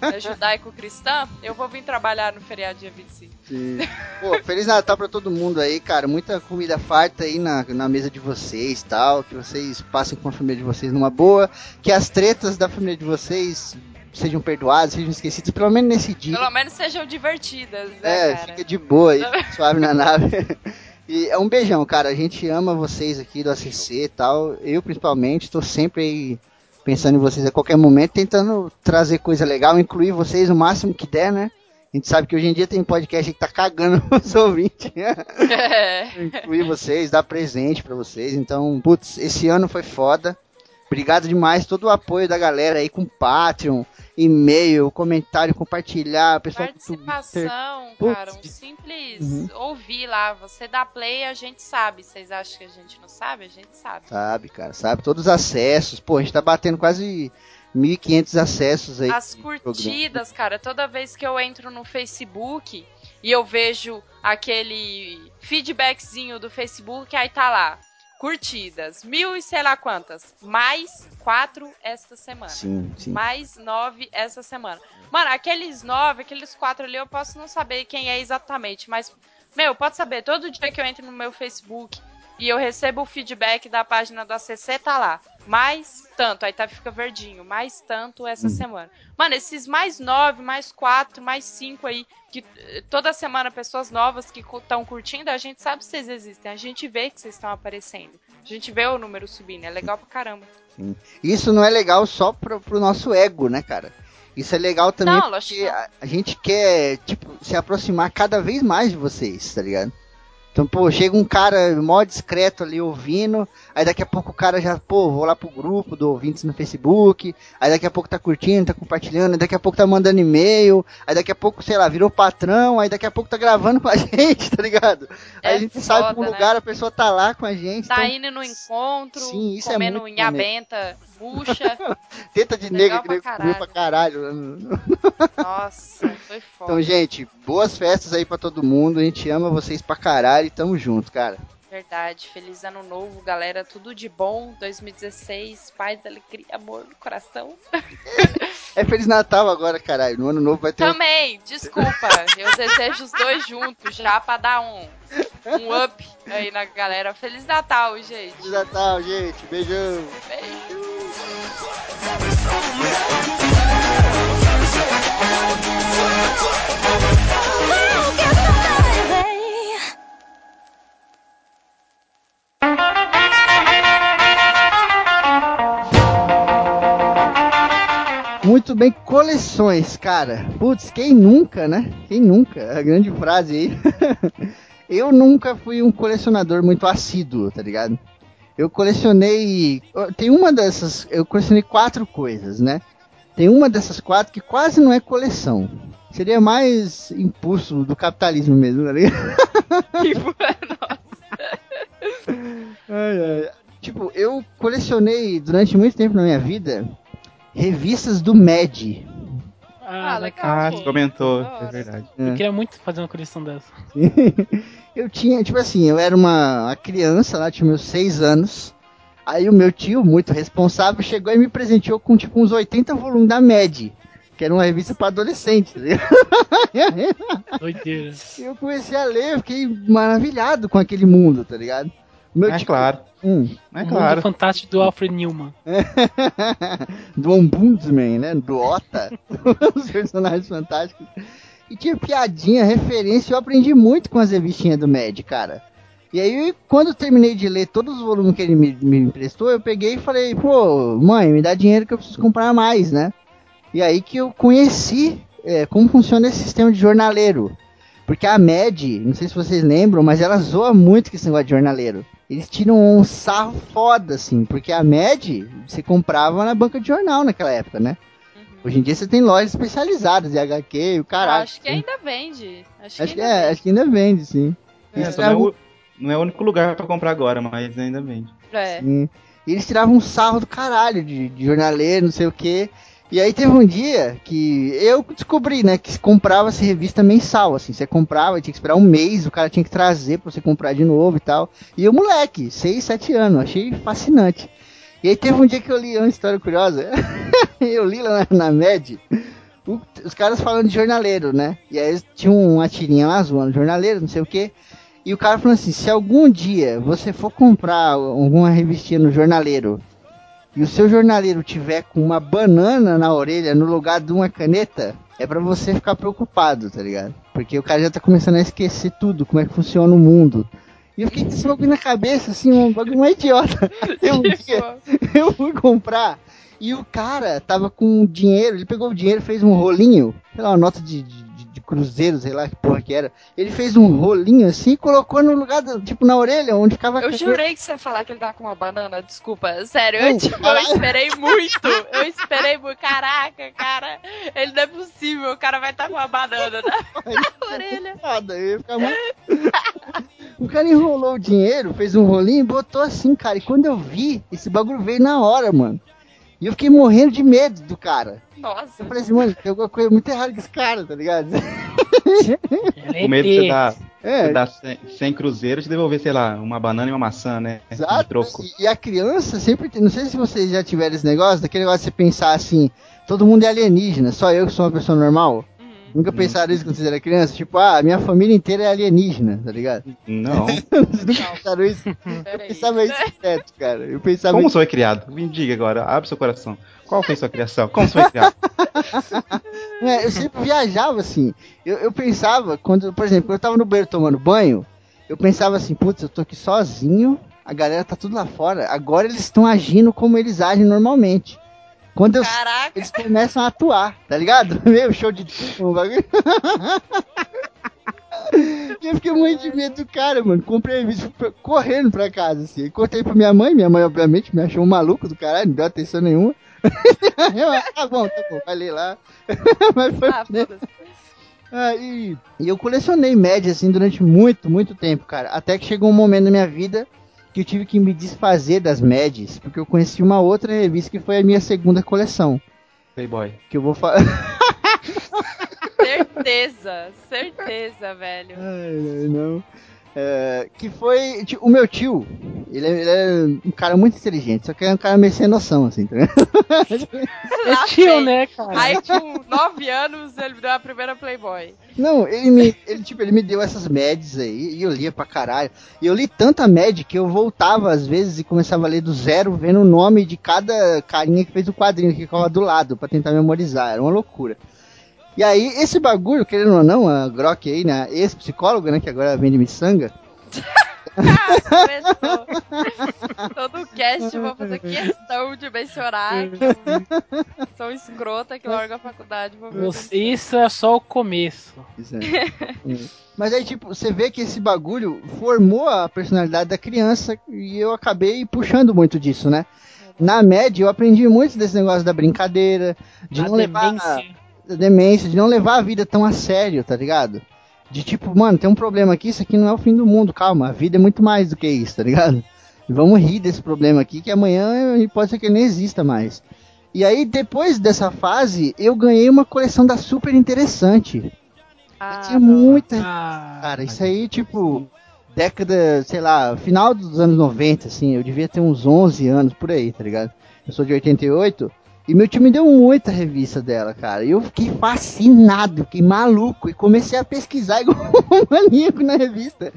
é judaico-cristã, eu vou vir trabalhar no feriado dia 25. Sim. Pô, Feliz Natal pra todo mundo aí, cara. Muita comida farta aí na, na mesa de vocês tal. Que vocês passem com a família de vocês numa boa. Que as tretas da família de vocês sejam perdoadas, sejam esquecidas, pelo menos nesse dia. Pelo menos sejam divertidas, né, É, cara? fica de boa aí, suave na nave. E é um beijão, cara. A gente ama vocês aqui do ACC e tal. Eu, principalmente, tô sempre aí pensando em vocês a qualquer momento, tentando trazer coisa legal, incluir vocês o máximo que der, né? A gente sabe que hoje em dia tem podcast que tá cagando os ouvintes. É. incluir vocês, dar presente pra vocês. Então, putz, esse ano foi foda. Obrigado demais, todo o apoio da galera aí com Patreon, e-mail, comentário, compartilhar, pessoal Twitter. Participação, cara, um simples Uhum. ouvir lá. Você dá play, a gente sabe. Vocês acham que a gente não sabe? A gente sabe. Sabe, cara, sabe? Todos os acessos. Pô, a gente tá batendo quase 1.500 acessos aí. As curtidas, cara, toda vez que eu entro no Facebook e eu vejo aquele feedbackzinho do Facebook, aí tá lá. Curtidas, mil e sei lá quantas. Mais quatro esta semana. Sim, sim. Mais nove essa semana. Mano, aqueles nove, aqueles quatro ali, eu posso não saber quem é exatamente, mas, meu, pode saber, todo dia que eu entro no meu Facebook e eu recebo o feedback da página do ACC, tá lá. Mais tanto, aí tá, fica verdinho, mais tanto essa semana. Mano, esses mais nove, mais quatro, mais cinco aí, que eh, toda semana pessoas novas que estão curtindo, a gente sabe que vocês existem, a gente vê que vocês estão aparecendo. A gente vê o número subindo, é legal pra caramba. Isso não é legal só pro, pro nosso ego, né, cara? Isso é legal também Não, porque a, a gente quer, tipo, se aproximar cada vez mais de vocês, tá ligado? Então, pô, chega um cara mó discreto ali ouvindo, aí daqui a pouco o cara já, pô, vou lá pro grupo do ouvintes no Facebook, aí daqui a pouco tá curtindo, tá compartilhando, aí daqui a pouco tá mandando e-mail, aí daqui a pouco, sei lá, virou patrão, aí daqui a pouco tá gravando com a gente, tá ligado? aí É a gente sai foda, pra um né? lugar, a pessoa tá lá com a gente, Tá então indo no encontro, Sim, isso é comendo muito unha maneiro. benta, bucha. teta de negra que pra pra caralho. Nossa, foi foda. Então, gente, boas festas aí pra todo mundo. A gente ama vocês pra caralho e tamo junto, cara. Verdade. Feliz ano novo, galera. Tudo de bom. 2016. Paz, alegria, amor no coração. É Feliz Natal agora, caralho. No ano novo vai ter. um- Também, desculpa. Eu desejo os dois juntos já pra dar um, um up aí na galera. Feliz Natal, gente. Feliz Natal, gente. Beijão. Beijo. Muito bem, coleções, cara. Putz, quem nunca, né? Quem nunca? A grande frase aí. eu nunca fui um colecionador muito assíduo, tá ligado? Eu colecionei. Tem uma dessas. Eu colecionei quatro coisas, né? Tem uma dessas quatro que quase não é coleção. Seria mais impulso do capitalismo mesmo, tá ligado? Tipo, nossa. Ai, ai. Tipo, eu colecionei durante muito tempo na minha vida revistas do Mad. Ah, legal. Ah, você comentou, Nossa. é verdade. É. Eu queria muito fazer uma coleção dessa. eu tinha, tipo assim, eu era uma, uma criança lá, tinha meus seis anos. Aí o meu tio, muito responsável, chegou e me presenteou com tipo uns 80 volumes da Mad, que era uma revista para adolescente. tá? Doideira. eu comecei a ler, eu fiquei maravilhado com aquele mundo, tá ligado? Meu É tio- claro, Hum. é o claro. mundo fantástico do Alfred Newman. do Ombudsman, né? Do Ota, os personagens fantásticos. E tinha piadinha, referência, eu aprendi muito com as revistinhas do Mad, cara. E aí, quando eu terminei de ler todos os volumes que ele me, me emprestou, eu peguei e falei, pô, mãe, me dá dinheiro que eu preciso comprar mais, né? E aí que eu conheci é, como funciona esse sistema de jornaleiro. Porque a Mad, não sei se vocês lembram, mas ela zoa muito com esse negócio de jornaleiro. Eles tiram um sarro foda, assim, porque a Mad você comprava na banca de jornal naquela época, né? Hoje em dia você tem lojas especializadas de HQ e o caralho. Acho que ainda vende. Acho, Acho que ainda é, vende. acho que ainda vende, sim. É, não, é o, não é o único lugar pra comprar agora, mas ainda vende. É. Sim. E eles tiravam um sarro do caralho de, de jornaleiro, não sei o que. E aí teve um dia que eu descobri, né, que se comprava-se revista mensal, assim, você comprava, tinha que esperar um mês, o cara tinha que trazer pra você comprar de novo e tal. E eu, moleque, 6, 7 anos, achei fascinante. E aí teve um dia que eu li uma história curiosa, eu li lá na, na MED, o- os caras falando de jornaleiro, né? E aí tinha uma tirinha lá zoando jornaleiro, não sei o que. E o cara falou assim: se algum dia você for comprar alguma revistinha no jornaleiro e o seu jornaleiro tiver com uma banana na orelha no lugar de uma caneta, é pra você ficar preocupado, tá ligado? Porque o cara já tá começando a esquecer tudo, como é que funciona o mundo. E eu fiquei com esse bagulho na cabeça, assim, um bagulho mais idiota. Eu, eu fui comprar e o cara tava com dinheiro, ele pegou o dinheiro, fez um rolinho, sei lá, uma nota de- de cruzeiro, sei lá que porra que era. Ele fez um rolinho assim e colocou no lugar, do- tipo, na orelha, onde ficava Eu jurei que você ia falar que ele tava com uma banana, desculpa. Sério, eu, tipo, eu esperei muito. Eu esperei muito. Caraca, cara. Ele não é possível, o cara vai estar com uma banana na orelha. Foda, eu ia ficar mais- O cara enrolou o dinheiro, fez um rolinho e botou assim, cara. E quando eu vi, esse bagulho veio na hora, mano. E eu fiquei morrendo de medo do cara. Nossa. Eu falei assim, mano, tem alguma coisa muito errada com esse cara, tá ligado? O medo de você é dar, você É, dar 100, 100 cruzeiros e devolver, sei lá, uma banana e uma maçã, né? Exato. troco. E, e a criança sempre tem. Não sei se vocês já tiveram esse negócio, daquele negócio de você pensar assim, todo mundo é alienígena, só eu que sou uma pessoa normal. Nunca pensaram isso quando vocês eram criança? Tipo, ah, minha família inteira é alienígena, tá ligado? Não. Vocês nunca pensaram isso? Eu pensava isso direto, cara. Eu pensava Como isso. você foi criado? Me diga agora, abre seu coração. Qual foi sua criação? Como você foi criado? É, eu sempre viajava assim. Eu, eu pensava, quando, por exemplo, quando eu tava no banheiro tomando banho, eu pensava assim, putz, eu tô aqui sozinho, a galera tá tudo lá fora, agora eles estão agindo como eles agem normalmente. Quando eu, eles começam a atuar, tá ligado? Meu show de um bagulho. E eu fiquei muito de medo do cara, mano. Comprei a revista correndo pra casa, assim. Contei pra minha mãe, minha mãe, obviamente, me achou um maluco do caralho, não deu atenção nenhuma. Eu, tá bom, tá bom, vai ler lá. Mas foi, Ah. Ah, e, e eu colecionei média assim durante muito, muito tempo, cara. Até que chegou um momento na minha vida que eu tive que me desfazer das médias, porque eu conheci uma outra revista que foi a minha segunda coleção. Playboy. Que eu vou falar. Certeza, certeza, velho. Ai, ai, não. É, que foi. ti- O meu tio, Ele é, ele é um cara muito inteligente, só que é um cara meio sem noção, assim, tá ligado? É tio, né, cara? Aí com 9 anos ele me deu a primeira Playboy. Não, ele me, ele, tipo, ele me deu essas médias aí, e eu lia pra caralho. E eu li tanta média que eu voltava às vezes e começava a ler do zero, vendo o nome de cada carinha que fez o quadrinho que ficava do lado, pra tentar memorizar. Era uma loucura. E aí, esse bagulho, querendo ou não, a Grok aí, né, ex-psicóloga, né, que agora vende miçanga, Começou. Todo cast eu vou fazer questão de mencionar que eu sou escrota que larga a faculdade. Vou ver Você- Isso é só o começo. Isso é. Mas aí, tipo, você vê que esse bagulho formou a personalidade da criança e eu acabei puxando muito disso, né? Na média, eu aprendi muito desse negócio da brincadeira, de a não levar demência. a demência, de não levar a vida tão a sério, tá ligado? De tipo, mano, tem um problema aqui, isso aqui não é o fim do mundo, calma, a vida é muito mais do que isso, tá ligado? E vamos rir desse problema aqui, que amanhã pode ser que ele nem exista mais. E aí, depois dessa fase, eu ganhei uma coleção da super interessante. Ah, Tinha muita Ah, Cara, isso aí, tipo, década, sei lá, final dos anos 90, assim, eu devia ter uns 11 anos por aí, tá ligado? Eu sou de 88, e meu tio me deu muita revista dela, cara. E eu fiquei fascinado, fiquei maluco, e comecei a pesquisar igual um maníaco na revista.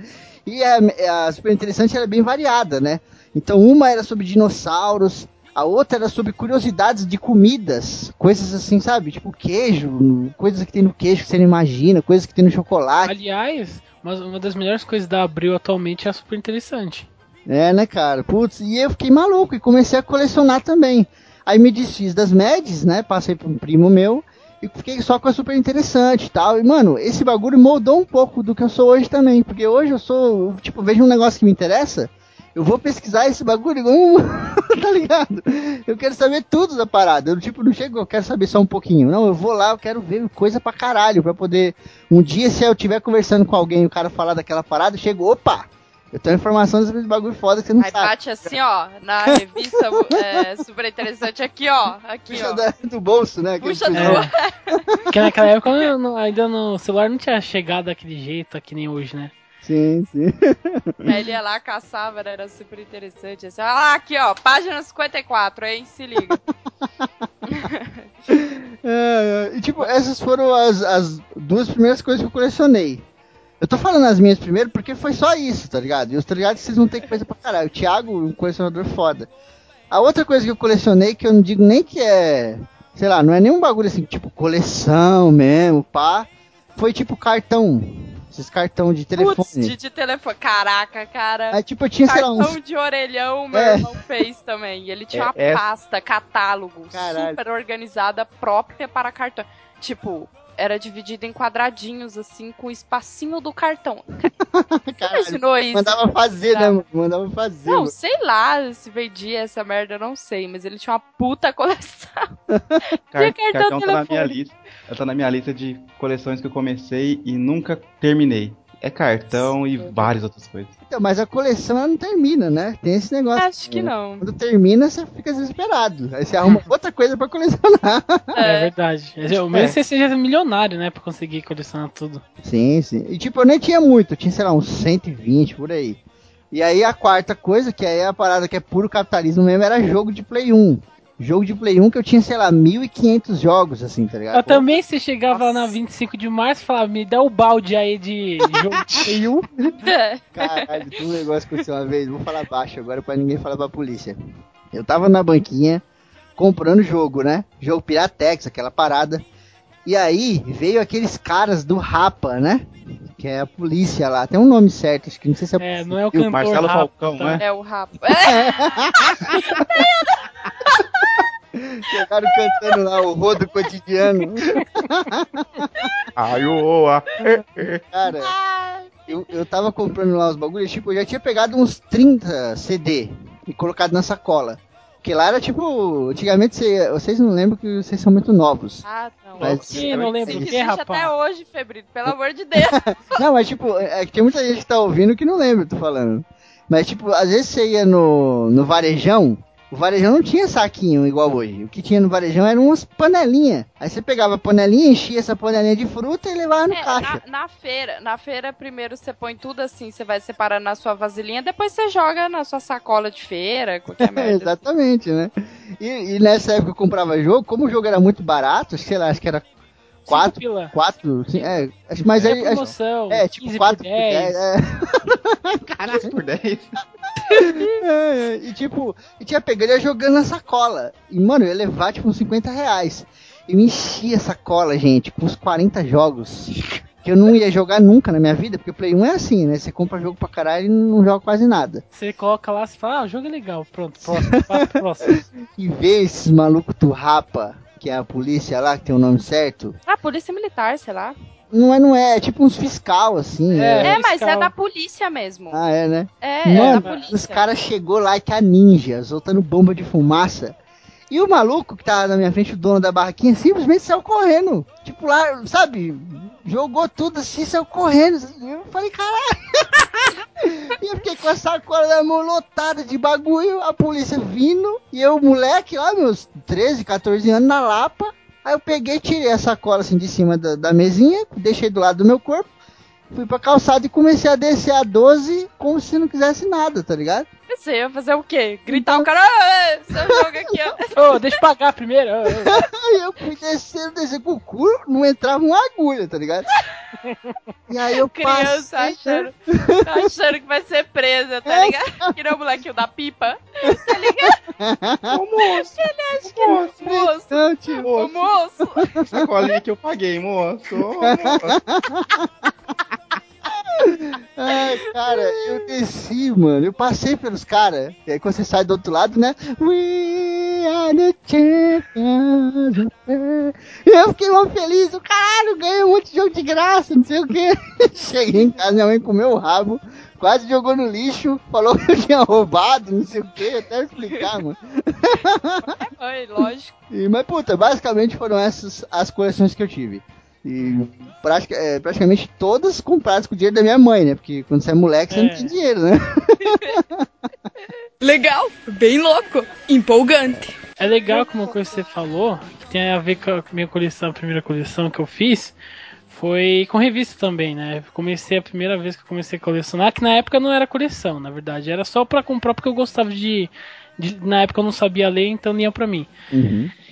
E a, a super interessante era bem variada, né? Então, uma era sobre dinossauros, a outra era sobre curiosidades de comidas, coisas assim, sabe? Tipo queijo, coisas que tem no queijo que você não imagina, coisas que tem no chocolate. Aliás, uma, uma das melhores coisas da Abril atualmente é super interessante. É, né, cara? Putz, e eu fiquei maluco e comecei a colecionar também. Aí me desfiz das médias, né? Passei pra um primo meu e fiquei só com a super interessante e tal. E, mano, esse bagulho moldou um pouco do que eu sou hoje também. Porque hoje eu sou, tipo, vejo um negócio que me interessa, eu vou pesquisar esse bagulho igual um... tá ligado? Eu quero saber tudo da parada. Eu, tipo, não chego, eu quero saber só um pouquinho. Não, eu vou lá, eu quero ver coisa pra caralho. Pra poder. Um dia, se eu estiver conversando com alguém e o cara falar daquela parada, eu chego, opa! Eu tenho informação sobre esse bagulho foda que você não Aí sabe. bate assim, ó, na revista é, super interessante aqui, ó. Aqui, Puxa ó. da- do bolso, né? Puxa do cuzão. Porque naquela época eu não- ainda no o celular não tinha chegado daquele jeito, que nem hoje, né? Sim, sim. Aí ele ia lá, caçava, era super interessante. Assim, ah, aqui, ó, página 54, hein? Se liga. É, é, e tipo, essas foram as, as duas primeiras coisas que eu colecionei. Eu tô falando as minhas primeiro porque foi só isso, tá ligado? E os tá ligado que vocês vão ter coisa pra caralho. O Thiago, um colecionador foda. A outra coisa que eu colecionei, que eu não digo nem que é. Sei lá, não é nenhum bagulho assim, tipo coleção mesmo, pá. Foi tipo cartão. Esses cartão de telefone. Putz, de, de telefone. Caraca, cara. Aí, tipo, eu tinha, sei lá, Cartão uns. de orelhão, meu É. irmão fez também. Ele tinha uma É, é- pasta, catálogo, Caralho. super organizada, própria para cartão. Tipo, era dividido em quadradinhos, assim, com o espacinho do cartão. Caralho, ensinou isso? mandava fazer, né? Tá. mano? Mandava fazer. Não, mano. sei lá se vendia essa merda, eu não sei, mas ele tinha uma puta coleção. Car- Tinha cartão cartão tá na minha lista. Tá na minha lista de coleções que eu comecei e nunca terminei. É cartão e várias outras coisas. Então, mas a coleção ela não termina, né? Tem esse negócio. Acho que não. Quando termina, você fica desesperado. Aí você arruma outra coisa pra colecionar. É, É. verdade. O mesmo você seja milionário, né? Pra conseguir colecionar tudo. Sim, sim. E tipo, eu nem tinha muito, eu tinha, sei lá, uns 120 por aí. E aí a quarta coisa, que aí é a parada que é puro capitalismo mesmo, era jogo de Play 1. Jogo de Play 1 que eu tinha, sei lá, 1500 jogos, assim, tá ligado? Eu também, você chegava na 25 de março e falava, me dá o balde aí de jogo de Play 1. É. Caralho, tem um negócio que aconteceu uma vez, vou falar baixo agora pra ninguém falar pra polícia. Eu tava na banquinha comprando jogo, né? Jogo Piratex, aquela parada. E aí veio aqueles caras do Rapa, né? Que é a polícia lá. Tem um nome certo, acho que não sei se é. É, não é o cantor Marcelo Rafa, Falcão, tá? né? É o rabo. É, Chegaram cantando lá o rodo cotidiano. Ai, ô, ah. Cara, eu, eu tava comprando lá os bagulhos, tipo, eu já tinha pegado uns 30 CD e colocado na sacola. Porque lá era tipo, antigamente cê- vocês não lembram que vocês são muito novos. Ah, não. Mas- Ih, não lembro que, existe rapaz? até hoje, Febrino, pelo amor de Deus. Não, mas tipo, é que tem muita gente que tá ouvindo que não lembra, eu tô falando. Mas tipo, às vezes você ia no, no varejão o varejão não tinha saquinho igual hoje. O que tinha no varejão eram umas panelinhas. Aí você pegava a panelinha, enchia essa panelinha de fruta e levava no É, caixa. na, na feira, na feira primeiro você põe tudo assim, você vai separando na sua vasilhinha, depois você joga na sua sacola de feira, qualquer merda. Exatamente, né? E, e nessa época eu comprava jogo, como o jogo era muito barato, sei lá, acho que era 4, pila. 4, é, acho, mas é aí, promoção. é, tipo 15 4 por por 10, 10. é. Caralho, por 10. É, e tipo, e tinha pegado e ia jogando na sacola. E, mano, eu ia levar tipo uns 50 reais. Eu enchia a sacola, gente, com uns 40 jogos. Que eu não ia jogar nunca na minha vida, porque o Play 1 é assim, né? Você compra jogo pra caralho e não joga quase nada. Você coloca lá e fala, ah, o jogo é legal. Pronto, próximo, próximo. E ver esses malucos turrapa, que é a polícia lá, que tem o nome certo. Ah, polícia militar, sei lá. Não é, não é, é tipo uns fiscal, assim. É. É. É, mas fiscal. é da polícia mesmo. Ah, é, né? É, é Mano, da polícia. os caras chegou lá que a ninja, soltando bomba de fumaça. E o maluco que tava na minha frente, o dono da barraquinha, simplesmente saiu correndo. Tipo lá, sabe? Jogou tudo assim, saiu correndo. Eu falei, caralho. e eu fiquei com a sacola na mão lotada de bagulho, a polícia vindo. E eu, moleque lá, meus 13, 14 anos, na lapa. Aí eu peguei, tirei a sacola assim de cima da, da mesinha, deixei do lado do meu corpo. Fui pra calçada e comecei a descer a 12 como se não quisesse nada, tá ligado? Você ia fazer o quê? Gritar o cara, "Ah, seu jogo aqui, ó. Ô, deixa eu pagar primeiro. Aí eu fui descendo, descendo com o cu, não entrava uma agulha, tá ligado? E aí eu Criança passei... achando, achando que vai ser presa, tá ligado? Que nem o molequinho da pipa. Ô moço, moço, Moço, Não, tio. o moço. sacolinha que eu paguei, moço. Ô, moço. Ai, cara, eu desci, mano. Eu passei pelos caras. E aí quando você sai do outro lado, né? We are the champions. eu fiquei mal feliz. O caralho, ganhei um monte de jogo de graça, não sei o que. Cheguei em casa, minha mãe comeu o rabo. Quase jogou no lixo, falou que eu tinha roubado, não sei o que, até explicar, mano. Foi, lógico. E, mas, puta, basicamente foram essas as coleções que eu tive. E pratica- é, praticamente todas compradas com o dinheiro da minha mãe, né? Porque quando você é moleque, você É. não tem dinheiro, né? Legal, bem louco, empolgante. É legal como uma coisa que você falou, que tem a ver com a minha coleção, a primeira coleção que eu fiz, foi com revista também, né? Comecei a primeira vez que eu comecei a colecionar, que na época não era coleção, na verdade, era só pra comprar porque eu gostava de, de- na época eu não sabia ler, então lia pra mim,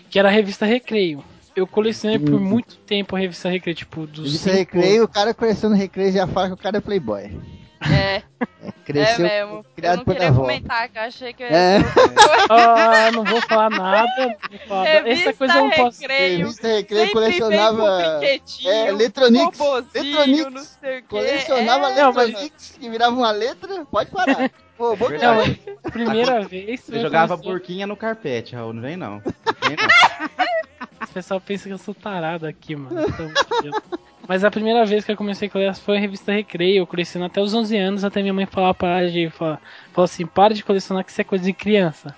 que era a revista Recreio. Eu colecionei por muito tempo a revista Recreio, tipo, dos Ele cinco- recreio, o cara coleciona recreio já fala que o cara é playboy. É, Cresceu, é mesmo. Eu criado não por queria comentar, que eu achei que eu ia É. Ah, não vou falar nada, não vou falar nada. Revista Essa coisa eu não posso. Recreio. Revista recreio colecionava. é, robozinho, Eletronics. não sei o quê. Colecionava É, Não, mas- Eletronics, que virava uma letra, pode parar. Pô, bom. Não, primeira vez. Você eu jogava porquinha no carpete, Raul, não vem não. Não vem não. O pessoal pensa que eu sou tarado aqui, mano. Então, Mas a primeira vez que eu comecei a colecionar foi a revista Recreio. Eu coleciono até os 11 anos, até minha mãe falar parar de falar, falou assim, para de colecionar que isso é coisa de criança.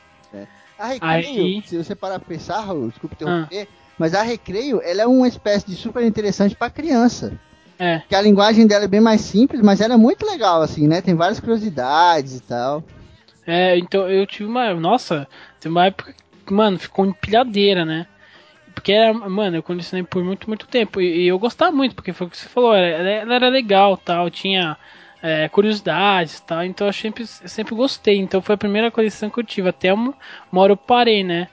A Recreio, Aí- se você parar pra pensar, Raul, desculpa interromper, mas a Recreio, ela é uma espécie de super interessante pra criança. É. Que a linguagem dela é bem mais simples, mas ela é muito legal, assim, né? Tem várias curiosidades e tal. É, então eu tive uma. Nossa, tem uma época que, mano, ficou empilhadeira, né? Porque era, mano, eu colecionei por muito, muito tempo. E, e eu gostava muito, porque foi o que você falou, ela, ela era legal tal, tinha é, curiosidades tal, então eu sempre, eu sempre gostei. Então foi a primeira coleção que eu tive. Até uma, uma hora eu parei, né?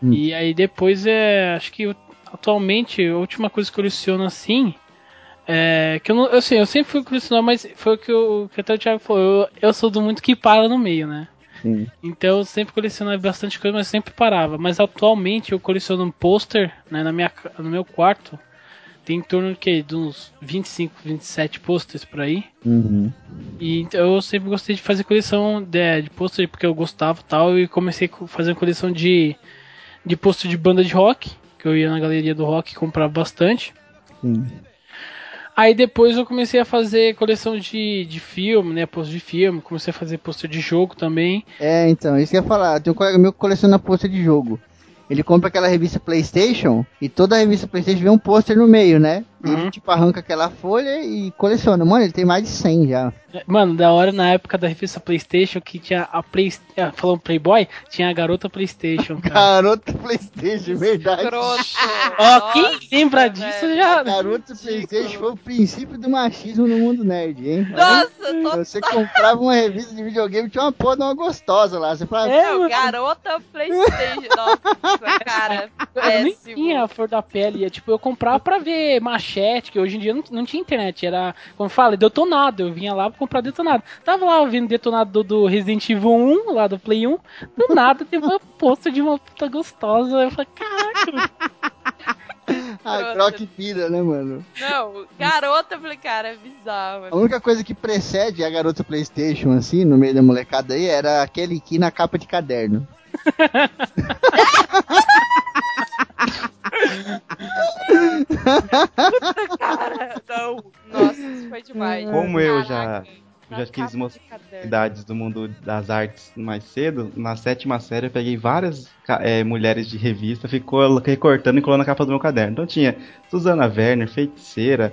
Hum. E aí depois é. Acho que eu- atualmente a última coisa que eu coleciono assim. É, que eu não. Eu, assim, eu sempre fui colecionar, mas foi o que, eu, que até o Thiago falou. Eu, eu sou do muito que para no meio, né? Sim. Então eu sempre colecionava bastante coisa, mas sempre parava. Mas atualmente eu coleciono um pôster né, na minha, no meu quarto. Tem em torno de, de uns 25, 27 posters por aí. Uhum. E então, eu sempre gostei de fazer coleção de, de pôster porque eu gostava tal. E comecei a fazer coleção de, de pôster de banda de rock. Que eu ia na galeria do rock e comprava bastante. Sim. Aí depois eu comecei a fazer coleção de, de filme, né? Pôster de filme. Comecei a fazer pôster de jogo também. É, então, isso que eu ia falar. Tem um colega meu que coleciona pôster de jogo. Ele compra aquela revista PlayStation e toda a revista PlayStation vem um pôster no meio, né? Ele, Uhum. tipo, arranca aquela folha e coleciona. Mano, ele tem mais de 100 já. Mano, da hora na época da revista Playstation que tinha a Play... ah, Falando Playboy, tinha a garota Playstation, cara. Garota Playstation, verdade. Escroto. Ó, quem Nossa, lembra disso velho. já... Garota Playstation foi o princípio do machismo no mundo nerd, hein? Nossa, tô... Você comprava uma revista de videogame tinha uma porra de uma gostosa lá. Você falava, É, mano. garota Playstation. Nossa, cara. Eu nem Péssimo. tinha a flor da pele. é, Tipo, eu comprava pra ver machete, que hoje em dia não, não tinha internet. Era, como fala, detonado. Eu vinha lá pra comprar detonado. Tava lá vendo detonado do, do Resident Evil 1, lá do Play 1. Do nada teve uma posta de uma puta gostosa. Eu falei, caraca, ah, croque pira, né, mano? Não, garota, eu falei, cara, é bizarro. A mano. única coisa que precede a garota Playstation, assim, no meio da molecada aí, era aquele aqui na capa de caderno. Cara, não. Nossa, isso foi demais. Como eu já- Caraca, eu já capa mostrar de caderno. idades do mundo das artes mais cedo, na sétima série eu peguei várias eh, mulheres de revista, ficou recortando e colando na capa do meu caderno. Então tinha Susana Werner, feiticeira,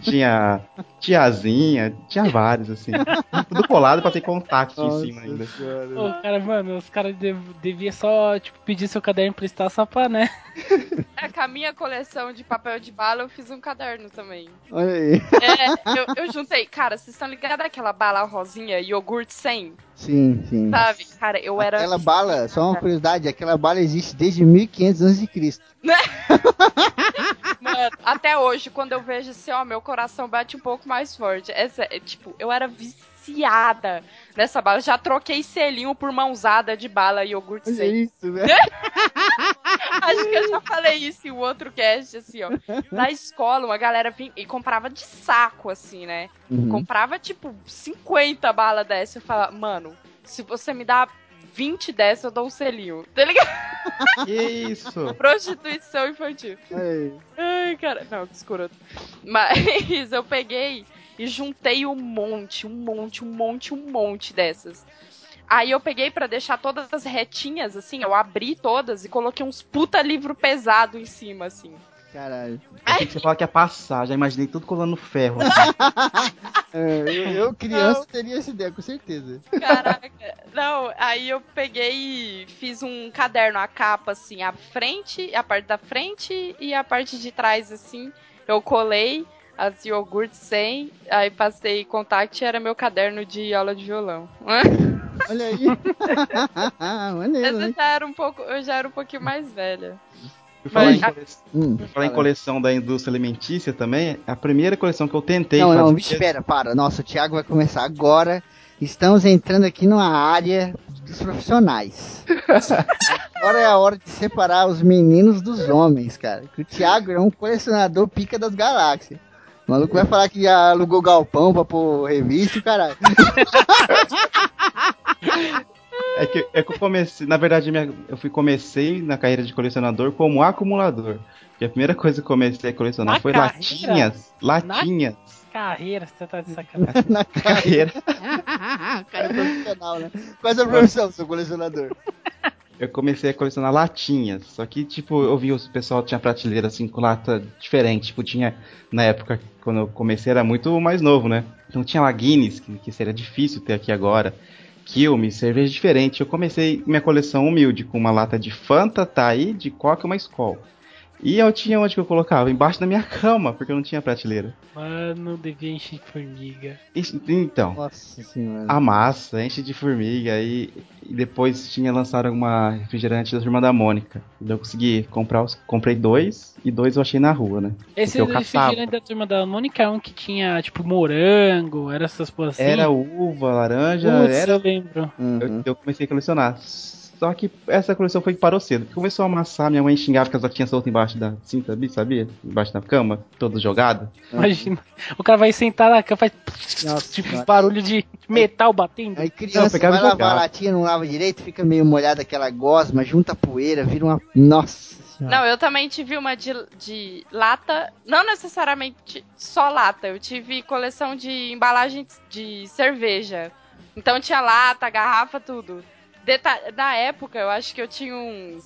tinha tiazinha, tinha vários, assim. Tudo colado pra ter contato em cima ainda. Ô, cara, mano, os caras dev, deviam só, tipo, pedir seu caderno emprestar só pra, né? É, com a minha coleção de papel de bala, eu fiz um caderno também. Olha aí. É, eu, eu juntei. Cara, vocês estão ligados àquela bala rosinha, iogurte 100? Sim, sim. Sabe? Cara, eu era. Aquela bala, só uma curiosidade, aquela bala existe desde 1500 a.C. Mano, até hoje, quando eu vejo assim, ó, meu coração bate um pouco mais forte. Essa, é, tipo, eu era viciada nessa bala. Já troquei selinho por mãozada de bala e iogurte Olha 100. isso, velho. Acho que eu já falei isso em outro cast, assim, ó. Na escola, uma galera vinha e comprava de saco, assim, né? Uhum. Comprava, tipo, 50 balas dessa. Eu falava, mano, se você me dá 20 dessa, eu dou um selinho. Tá ligado? Que isso? Prostituição infantil. Aí. Ai, cara. Não, que escroto. Mas eu peguei e juntei um monte, um monte, um monte, um monte dessas. Aí eu peguei pra deixar todas as retinhas, assim, eu abri todas e coloquei uns puta livro pesado em cima, assim. Caralho. Achei que você falava que ia passar, já imaginei tudo colando ferro. assim. É, eu, eu, criança, teria essa ideia, com certeza. Caraca. Não, aí eu peguei e fiz um caderno, a capa, assim, a frente, a parte da frente e a parte de trás, assim. Eu colei as iogurtes 100, aí passei contact e era meu caderno de aula de violão. Olha aí. Maneiro, Essa né? já era um pouco, eu já era um pouquinho mais velha. Por falar, em, Hum, falar em coleção da indústria alimentícia também, a primeira coleção que eu tentei Não, não, fazer- espera, para. Nossa, o Thiago vai começar agora. Estamos entrando aqui numa área dos profissionais. Agora é a hora de separar os meninos dos homens, cara. Que o Thiago é um colecionador pica das galáxias. O maluco vai falar que já alugou galpão pra pôr revista e caralho. É que, é que eu comecei, na verdade, minha- eu fui comecei na carreira de colecionador como acumulador. Porque a primeira coisa que eu comecei a colecionar Na foi carreira? latinhas. Latinhas. Carreira, você tá de sacanagem. Na. Carreira. cara é profissional, né? Qual é a sua profissão, seu colecionador? Eu comecei a colecionar latinhas. Só que, tipo, eu vi o pessoal tinha prateleira assim com lata diferente. Tipo, tinha. Na época, quando eu comecei, era muito mais novo, né? Então tinha lá Guinness, que, que seria difícil ter aqui agora. Quilmes, cerveja diferente. Eu comecei minha coleção humilde, com uma lata de Fanta, Taí, de Coca e uma Skol. E eu tinha onde que eu colocava? Embaixo da minha cama, porque eu não tinha prateleira. Mano, devia encher de formiga. Então, Nossa senhora. a massa, enche de formiga e, e depois tinha lançado uma refrigerante da turma da Mônica. Então eu consegui comprar os. Comprei dois e dois eu achei na rua, né? Esse eu refrigerante da turma da Mônica é um que tinha, tipo, morango, era essas porras assim. Era uva, laranja, Putz, era. eu lembro. Uhum. Eu, eu comecei a colecionar. Só que essa coleção foi que parou cedo. Começou a amassar, minha mãe xingava que as latinhas soltas embaixo da cinta, sabia? sabia? Embaixo da cama, todo jogado. Imagina. O cara vai sentar na cama, faz Nossa tipo senhora. barulho de metal batendo. Aí Não, criança pegava vai lavar a latinha, não lava direito, fica meio molhada aquela gosma, junta poeira, vira uma. Nossa senhora. Não, eu também tive uma de, de lata, não necessariamente só lata, eu tive coleção de embalagem de cerveja. Então tinha lata, garrafa, tudo. Deta da época, eu acho que eu tinha uns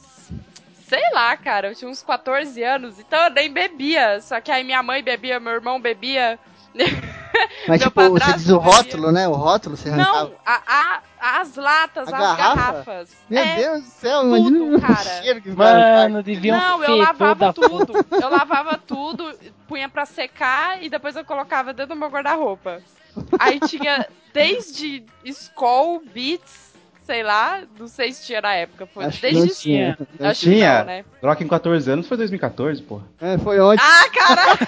Sei lá, cara, eu tinha uns 14 anos, então eu nem bebia. Só que aí minha mãe bebia, meu irmão bebia. Mas, tipo, você diz o bebia. rótulo, né? O rótulo você arrancava. Não, a, a- as latas, A as garrafa? garrafas. Meu É, Deus do céu, imagina o cara. cheiro que. Mano, deviam Não, eu lavava tudo. Eu lavava tudo, punha pra secar e depois eu colocava dentro do meu guarda-roupa. Aí tinha desde Skol, Beats, sei lá, não sei se tinha na época. Foi Acho que desde não tinha. Não Acho que tinha. não, né? Rock em 14 anos foi 2014, pô. É, foi ontem. Ah, caralho!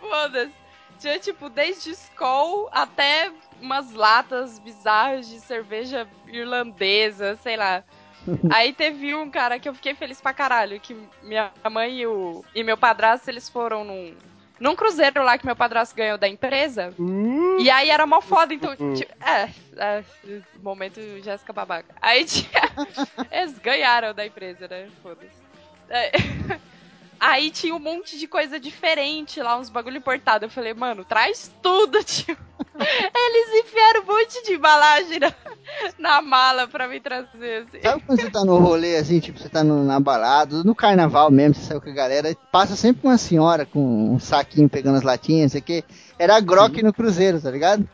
Foda-se. Tinha, tipo, desde Skol até umas latas bizarras de cerveja irlandesa, sei lá. Aí teve um cara que eu fiquei feliz pra caralho, que minha mãe e, o, e meu padrasto, eles foram num, num cruzeiro lá que meu padrasto ganhou da empresa. E aí era mó foda, então, tipo, é, é, momento Jéssica Babaca. Aí tinha, eles ganharam da empresa, né, foda-se. É. Aí tinha um monte de coisa diferente lá, uns bagulho importado. Eu falei, mano, traz tudo, tio. Eles enfiaram um monte de embalagem na, na mala pra me trazer, assim. Sabe quando você tá no rolê, assim, tipo, você tá no, na balada, no carnaval mesmo, você saiu com a galera, passa sempre uma senhora com um saquinho pegando as latinhas, sei que era a Grok no cruzeiro, tá ligado?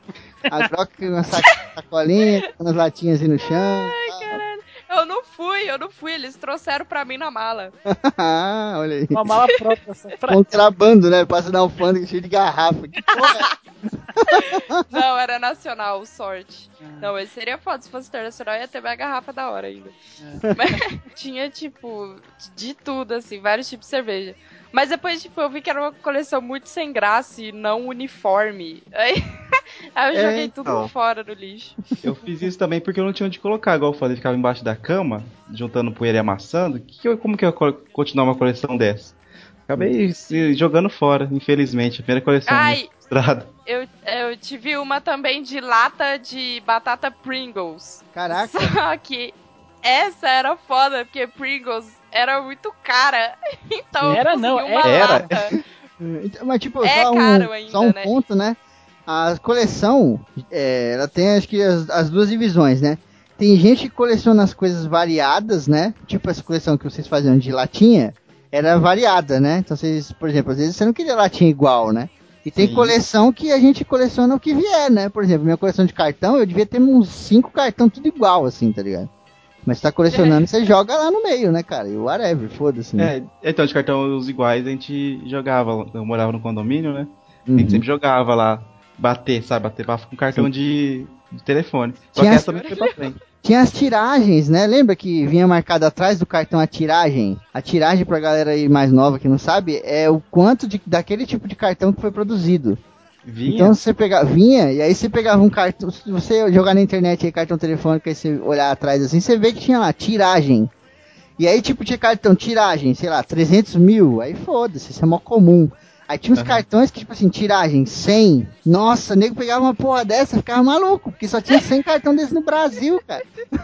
A Grok com uma sa- sacolinha, pegando as latinhas aí no chão. Eu não fui, eu não fui. Eles trouxeram pra mim na mala. Ah, olha aí. Uma mala própria só pra Contrabando, né? Passa na alfândega cheio de garrafa. Que porra é? Não, era nacional, sorte. Não, esse seria foda. Se fosse internacional, ia ter minha garrafa da hora ainda. Mas tinha, tipo, de tudo, assim, vários tipos de cerveja. Mas depois, tipo, eu vi que era uma coleção muito sem graça e não uniforme. Aí, aí eu É, joguei tudo então. fora no lixo. Eu fiz isso também porque eu não tinha onde colocar, igual eu falei, ficava embaixo da cama, juntando poeira e amassando. Que eu- como que eu ia co- continuar uma coleção dessa? Acabei se jogando fora, infelizmente. A primeira coleção Ai. Eu, eu tive uma também de lata de batata Pringles. Caraca. Só que essa era foda, porque Pringles era muito cara. Então Era, não, uma era. lata. Então, Mas, tipo, É só um, caro ainda, só um né? ponto, né? A coleção, é, ela tem acho que as, as duas divisões, né? Tem gente que coleciona as coisas variadas, né? Tipo essa coleção que vocês faziam de latinha, era variada, né? Então vocês, por exemplo, às vezes você não queria latinha igual, né? E tem Sim. coleção que a gente coleciona o que vier, né? Por exemplo, minha coleção de cartão, eu devia ter uns cinco cartão tudo igual, assim, tá ligado? Mas você tá colecionando, você joga lá no meio, né, cara? E whatever, foda-se, né? É, então, de cartão os iguais a gente jogava. Eu morava no condomínio, né? A gente Uhum. sempre jogava lá, bater, sabe? Bater bafo com cartão de, de telefone. Só Tinha que as- essa também foi pra frente. Tinha as tiragens, né? Lembra que vinha marcado atrás do cartão a tiragem? A tiragem pra galera aí mais nova que não sabe é o quanto de, daquele tipo de cartão que foi produzido. Vinha. Então você pegava, vinha e aí você pegava um cartão, se você jogar na internet aí cartão telefônico aí você olhar atrás assim, você vê que tinha lá tiragem. E aí tipo tinha cartão tiragem, sei lá, 300 mil, aí foda-se, isso é mó comum. Aí tinha uns Aham. cartões que tipo assim, tiragem 100. Nossa, o nego pegava uma porra dessa ficava maluco, porque só tinha 100 cartão desse no Brasil, cara.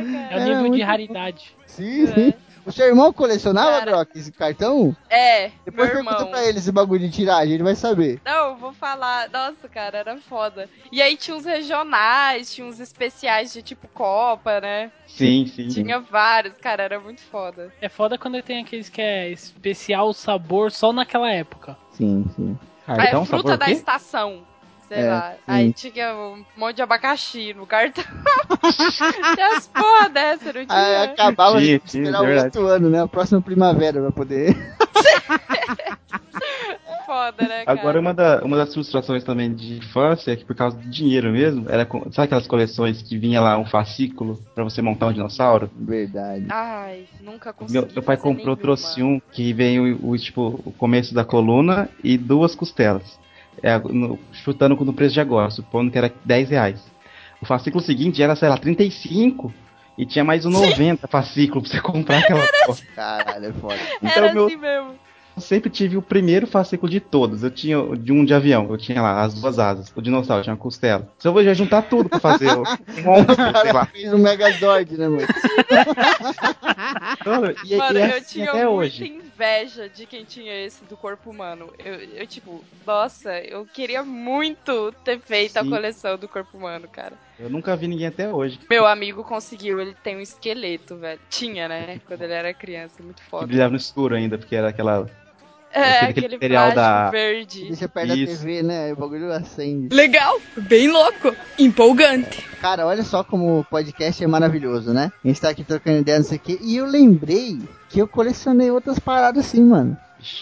Né, É o nível muito de raridade. Sim, sim. O seu irmão colecionava, Cara. Brock, esse cartão? É, Depois meu pergunta irmão. pra ele esse bagulho de tiragem, ele vai saber. Não, eu vou falar. Nossa, cara, era foda. E aí tinha uns regionais, tinha uns especiais de tipo Copa, né? Sim, sim. Tinha vários, cara, era muito foda. É foda quando tem aqueles que é especial sabor só naquela época. Sim, sim. Cartão, é, fruta da quê? estação. Sei É, lá. sim. Aí tinha um monte de abacaxi no cartão. tinha as porra dessa, não tinha? Aí acabava Tinha, de esperar o verdade. outro ano, né? A próxima primavera pra poder. Foda, né, cara? Agora, uma, da- uma das frustrações também de infância, é que por causa do dinheiro mesmo, era. com- Sabe aquelas coleções que vinha lá um fascículo pra você montar um dinossauro? Verdade. Ai, nunca consegui. Meu, meu pai comprou, nenhuma. trouxe um que veio o, tipo, o começo da coluna e duas costelas. É, no- chutando no preço de agora, supondo que era 10 reais. O fascículo seguinte era, sei lá, 35 e tinha mais um 90 fascículo pra você comprar aquela porra. Caralho, é foda. Então, Era meu- assim mesmo. Eu sempre tive o primeiro fascículo de todos. Eu tinha o de um de avião, eu tinha lá as duas asas. O dinossauro tinha uma costela. Se eu vou já juntar tudo pra fazer o um monstro, sei lá. fez um Megazord, né, mano? Mano, e, Mano, e é eu assim tinha até muita hoje. inveja de quem tinha esse do corpo humano. Eu, eu, tipo, nossa, eu queria muito ter feito a Sim. coleção do corpo humano, cara. Eu nunca vi ninguém até hoje Meu amigo conseguiu, ele tem um esqueleto, velho. Tinha, né? Quando ele era criança, muito que foda. brilhava no escuro ainda, porque era aquela. É, aquele aquele da- verde. Deixa perto da Isso. TV, né? O bagulho acende. Legal, bem louco, empolgante. Cara, olha só como o podcast é maravilhoso, né? A gente tá aqui trocando ideia, não sei o quê. E eu lembrei que eu colecionei outras paradas assim, mano.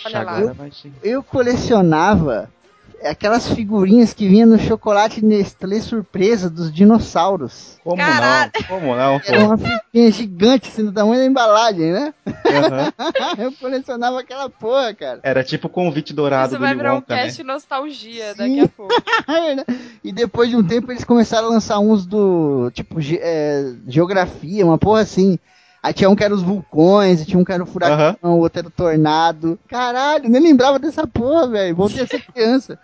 Olha lá. chegar. Eu colecionava aquelas figurinhas que vinham no chocolate Nestlé surpresa dos dinossauros. Como Caralho. não? Como não? Era Pô? uma figurinha gigante, assim, do tamanho da embalagem, né? Aham. eu colecionava aquela porra, cara. Era tipo o convite dourado Isso do vai Willy virar um Wonka, né? cast nostalgia Sim. daqui a pouco. e depois de um tempo eles começaram a lançar uns do, tipo, ge- é, geografia, uma porra assim. Aí tinha um que era os vulcões, tinha um que era o furacão, o outro era o tornado. Caralho, nem lembrava dessa porra, velho. Voltei a ser criança.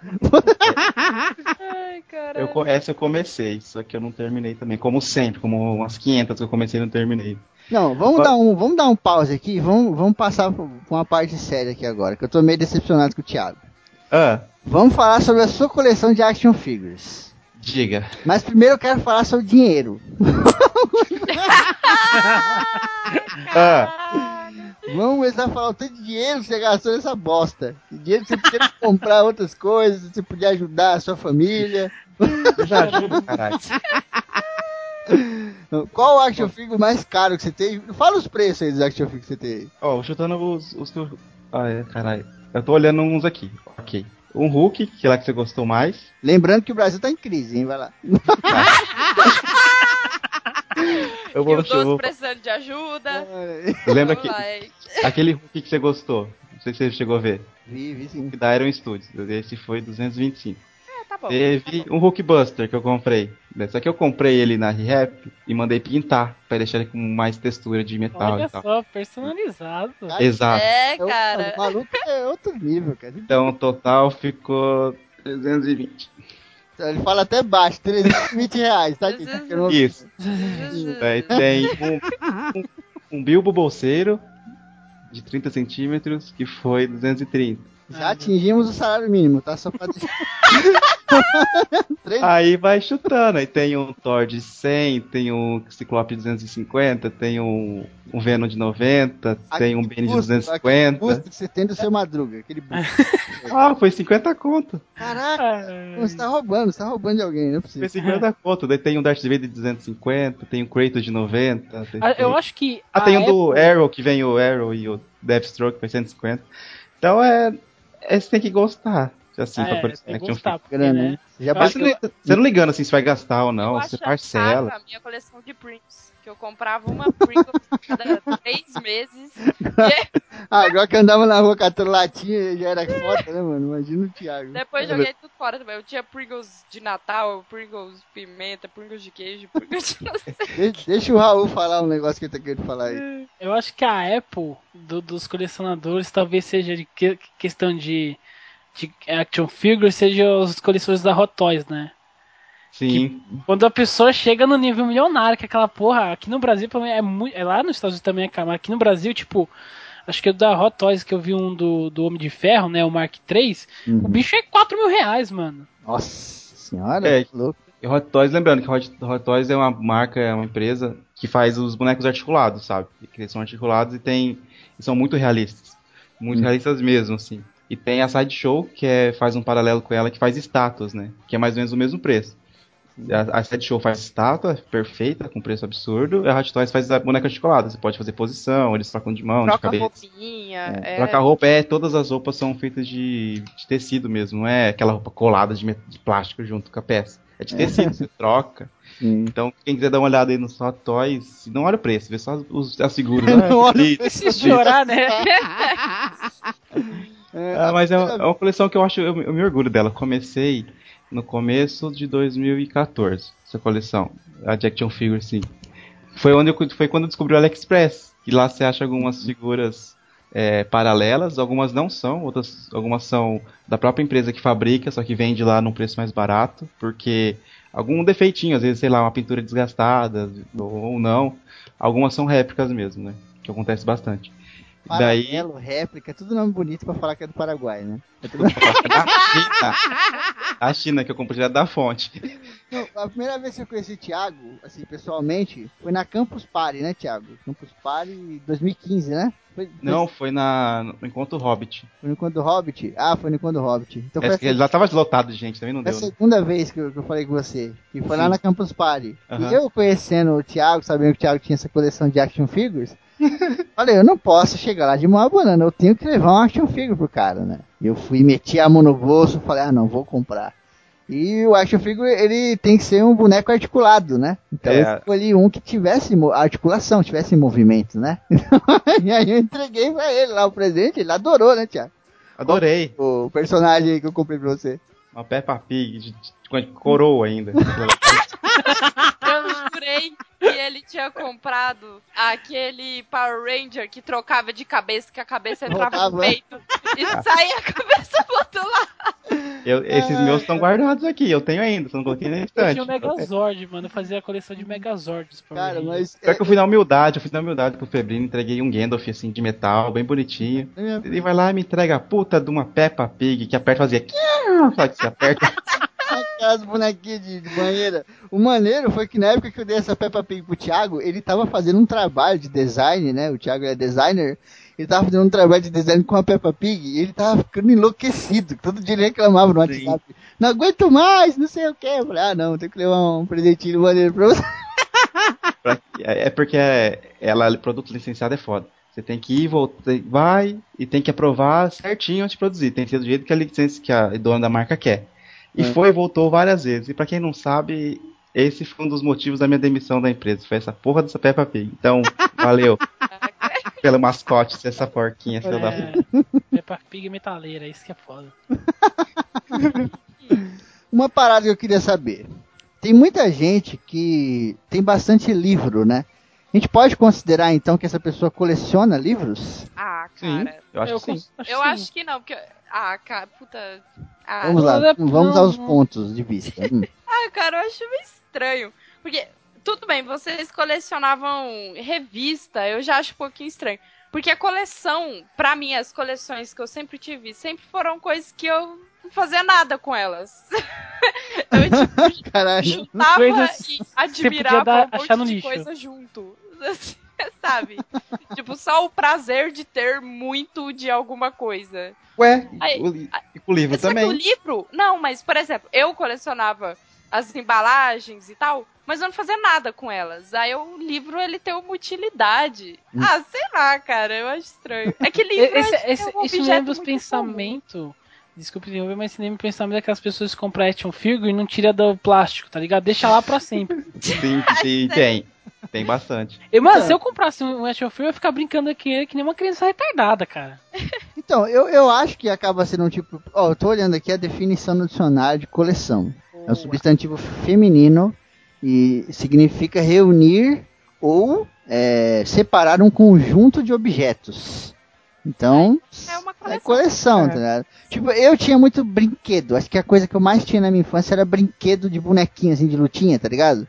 Ai, cara. Eu, essa eu comecei, só que eu não terminei também. Como sempre, como umas 500 que eu comecei e não terminei. Não, vamos dar um, vamos dar um pause aqui, vamos, vamos passar pra pra uma parte séria aqui agora, que eu tô meio decepcionado com o Thiago. Ah, Vamos falar sobre a sua coleção de action figures. Diga. Mas primeiro eu quero falar sobre dinheiro. Ah, Vamos começar a falar o tanto de dinheiro que você gastou nessa bosta. Que dinheiro que você podia comprar outras coisas, você podia ajudar a sua família. eu já ajudo, caralho. Qual o action figure mais caro que você tem? Fala os preços aí dos action figures que você tem. Ó, chutando os, os que eu. Ah, é, caralho. Eu tô olhando uns aqui. Ok. Um Hulk, que é lá que você gostou mais. Lembrando que o Brasil tá em crise, hein? Vai lá. Eu E vou. os Eu dois vou precisando de ajuda. lembra Vamos que aquele Hulk que você gostou? Não sei se você chegou a ver. Vi, vi sim. Da Iron Studios. Esse foi 225. Bom. Teve um Hulk Buster que eu comprei. Só que eu comprei ele na ReHap e mandei pintar pra deixar ele com mais textura de metal Olha e tal. só, personalizado. Exato. É, É o- cara. O maluco é outro nível, cara. Então o total ficou 320. Ele fala até baixo, 320 reais, tá? aqui, Isso. Daí tem um, um, um Bilbo bolseiro de 30 centímetros que foi 230. Já atingimos o salário mínimo, tá? Só pra deixar. Aí vai chutando. Aí tem um Thor de 100, tem um Ciclope de 250, tem um, um Venom de 90, tem um Bane de busto, 250. busto que você tem do seu Madruga, aquele. Ah, foi 50 conto. Caraca, você tá roubando, você tá roubando de alguém, não é Foi possível. 50 conto. Daí tem um Darth Vader de 250, tem um Kratos de 90. Tem, Ah, Eu acho que. Ah, tem um do Apple- Arrow, que vem o Arrow e o Deathstroke, foi 150. Então é. é você tem que gostar. Assim, É, pra colecionar tem que gostar, porque, Grana, né? Você já Mas bateu. você, não, você não ligando assim se vai gastar ou não, Eu você parcela. a minha coleção de Pringles. Que eu comprava uma Pringles cada três meses. Ah, agora que eu andava na rua catando latinha, já era foda, né, mano? Imagina o Thiago. Depois joguei tudo fora também. Eu tinha Pringles de Natal, Pringles pimenta, Pringles de queijo, Pringles de não sei. De- deixa o Raul falar um negócio que ele tá querendo falar aí. Eu acho que a Apple do- dos colecionadores talvez seja de que- questão de, de action figure, seja os colecionadores da Hot Toys, né? Sim. Quando a pessoa chega no nível milionário, que aquela porra, aqui no Brasil é muito. É lá nos Estados Unidos também é caro, mas aqui no Brasil, tipo, acho que o da Hot Toys que eu vi um do, do Homem de Ferro, né? O Mark III, o bicho é 4 mil reais, mano. Nossa senhora, É. que louco. E Hot Toys, lembrando que Hot, Hot Toys é uma marca, é uma empresa que faz os bonecos articulados, sabe? Que eles são articulados e tem. e são muito realistas. Muito realistas mesmo, assim. E tem a Sideshow, que é, faz um paralelo com ela, que faz estátuas, né? Que é mais ou menos o mesmo preço. A, a Sideshow faz estátua perfeita, com preço absurdo, e a Hot Toys faz a boneca articulada. Você pode fazer posição, eles trocam de mão, de Troca cabeça. roupinha. É, Trocar roupa é, todas as roupas são feitas de, de tecido mesmo, não é aquela roupa colada de, de plástico junto com a peça. É de tecido, você troca. Sim. Então, quem quiser dar uma olhada aí no Hot Toys, não olha o preço, vê só os, as figuras. Não Ah, olha o lindo. Se chorar, né? É, Ah, mas é uma, é uma coleção que eu acho, eu, eu me orgulho dela. Comecei no começo de 2014, essa coleção, a de Action Figure, sim. Foi, onde eu, foi quando eu descobri o AliExpress, que lá você acha algumas figuras é, paralelas, algumas não são, outras, algumas são da própria empresa que fabrica, só que vende lá num preço mais barato, porque algum defeitinho, às vezes, sei lá, uma pintura desgastada ou não, algumas são réplicas mesmo, né? Que acontece bastante. Daí, Paralelo, réplica, tudo nome bonito pra falar que é do Paraguai, né? É tudo- na China, A China, que eu comprei da fonte. Não, a primeira vez que eu conheci o Thiago, assim, pessoalmente, foi na Campus Party, né, Thiago? Campus Party 2015, né? Foi, foi- Não, foi na, no Encontro Hobbit. Foi no encontro Hobbit? Ah, foi no encontro Hobbit. Então foi É, a, que ele já tava lotado de gente, também não foi a deu. né? segunda vez que eu, que eu falei com você. Que foi lá Sim. na Campus Party. E eu conhecendo o Thiago, sabendo que o Thiago tinha essa coleção de action figures, falei, eu não posso chegar lá de mão banana, eu tenho que levar um action figure pro cara, né? Eu fui, meti a mão no bolso, falei, ah, não, vou comprar. E o action figure, ele tem que ser um boneco articulado, né? Então É. eu escolhi um que tivesse articulação, tivesse movimento, né? e aí eu entreguei pra ele lá o presente, ele adorou, né, Thiago? Adorei. O personagem aí que eu comprei pra você. Uma Peppa Pig, de, de, de coroa ainda. Eu jurei que ele tinha comprado aquele Power Ranger que trocava de cabeça, que a cabeça entrava no peito e saía a cabeça do outro lado. Eu- esses meus estão guardados aqui, eu tenho ainda, só não coloquei na Eu estante. tinha o Megazord, mano. Eu fazia a coleção de Megazords. Cara, Rangers. mas. Pior que eu fui na humildade, eu fui na humildade pro Febrino, entreguei um Gandalf assim de metal, bem bonitinho. é, Ele vai lá e me entrega a puta de uma Peppa Pig que aperta e fazia. Sabe que você aperta? Aquelas bonequinhas de, de banheira. O maneiro foi que na época que eu dei essa Peppa Pig pro Thiago, ele tava fazendo um trabalho de design, né? O Thiago é designer. Ele tava fazendo um trabalho de design com a Peppa Pig e ele tava ficando enlouquecido. Todo dia ele reclamava no Sim. WhatsApp. Não aguento mais, não sei o que. Eu falei, ah não, tem que levar um presentinho maneiro pra você. É é porque é- ela, produto licenciado é foda. Você tem que ir, volta, vai e tem que aprovar certinho antes de produzir. Tem que ser do jeito que a licença que a dona da marca quer. E É. foi e voltou várias vezes. E pra quem não sabe, esse foi um dos motivos da minha demissão da empresa. Foi essa porra dessa Peppa Pig. Então, valeu pelo mascote ser essa porquinha, filho da puta. É, Peppa Pig metaleira, isso que é foda. Uma parada que eu queria saber. Tem muita gente que tem bastante livro, né? A gente pode considerar então que essa pessoa coleciona livros? Ah, Sim, cara. eu acho eu que sim. acho Eu sim. acho que não, porque. Ah, cara, puta. Ah, Vamos lá, não é- vamos aos não. pontos de vista. Hum. Ah, cara, eu acho meio estranho. Porque, tudo bem, vocês colecionavam revista, eu já acho um pouquinho estranho. Porque a coleção, pra mim, as coleções que eu sempre tive, sempre foram coisas que eu não fazia nada com elas. eu, tipo, Caralho. juntava Coisas e admirava dar- um monte de coisa junto. Assim, Sabe? tipo, só o prazer de ter muito de alguma coisa. Ué, Aí- o, li- e o livro que o também. livro. Não, mas, por exemplo, eu colecionava as embalagens e tal, mas eu não fazia nada com elas. Aí o livro ele tem uma utilidade. Hum. Ah, sei lá, cara, eu acho estranho. É que livro Esse, que esse, é um isso objeto lembra os pensamentos. Desculpe interromper, mas isso lembra o pensamento daquelas pessoas que compram action figure e não tira do plástico, tá ligado? Deixa lá pra sempre. Sim, sim, tem. Tem bastante. E, mano, Então. se eu comprasse um action figure, eu ia ficar brincando aqui que nem uma criança retardada, cara. Então, eu, eu acho que acaba sendo um tipo. Ó, eu tô olhando aqui a definição no dicionário de coleção. É um substantivo feminino e significa reunir ou é, separar um conjunto de objetos. Então, É uma é coleção. coleção, É. tá ligado? Tipo, eu tinha muito brinquedo. Acho que a coisa que eu mais tinha na minha infância era brinquedo de bonequinho, assim, de lutinha, tá ligado?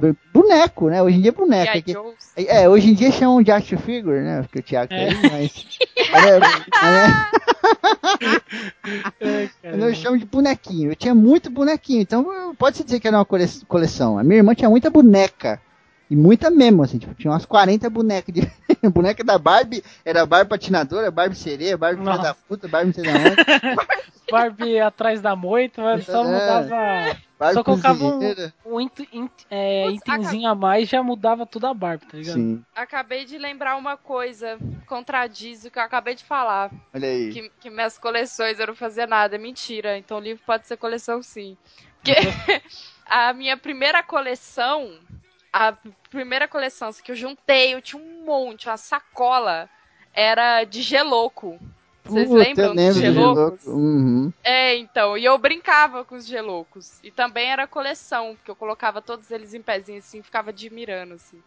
B- Boneco, né? Hoje em dia é boneco. Joes. é, hoje em dia chamam de action figure, né? Porque o Thiago tá É. aí, mas. é- é- É, Eu não chamo de bonequinho. Eu tinha muito bonequinho. Então pode-se dizer que era uma cole- coleção. A minha irmã tinha muita boneca. E muita mesmo, assim. Tipo, tinha umas 40 bonecas. De... boneca da Barbie era Barbie patinadora, Barbie sereia, Barbie filha da puta, Barbie não sei da onde. Barbie atrás da moita, mas só É. mudava Barbie Só colocava um- um int- int- é, Putz, itemzinho a mais já mudava tudo a Barbie, tá ligado? Sim, Acabei de lembrar uma coisa, contradiz o que eu acabei de falar. olha aí. Que, que minhas coleções eu não fazia nada. Mentira. Então o livro pode ser coleção sim. Porque a minha primeira coleção, a primeira coleção assim, que eu juntei, eu tinha um monte, uma sacola, era de geloco. Vocês Puta, lembram dos? Geloco. Uhum. É, então, e eu brincava com os gelocos. E também era coleção, porque eu colocava todos eles em pezinho assim, e ficava admirando, assim,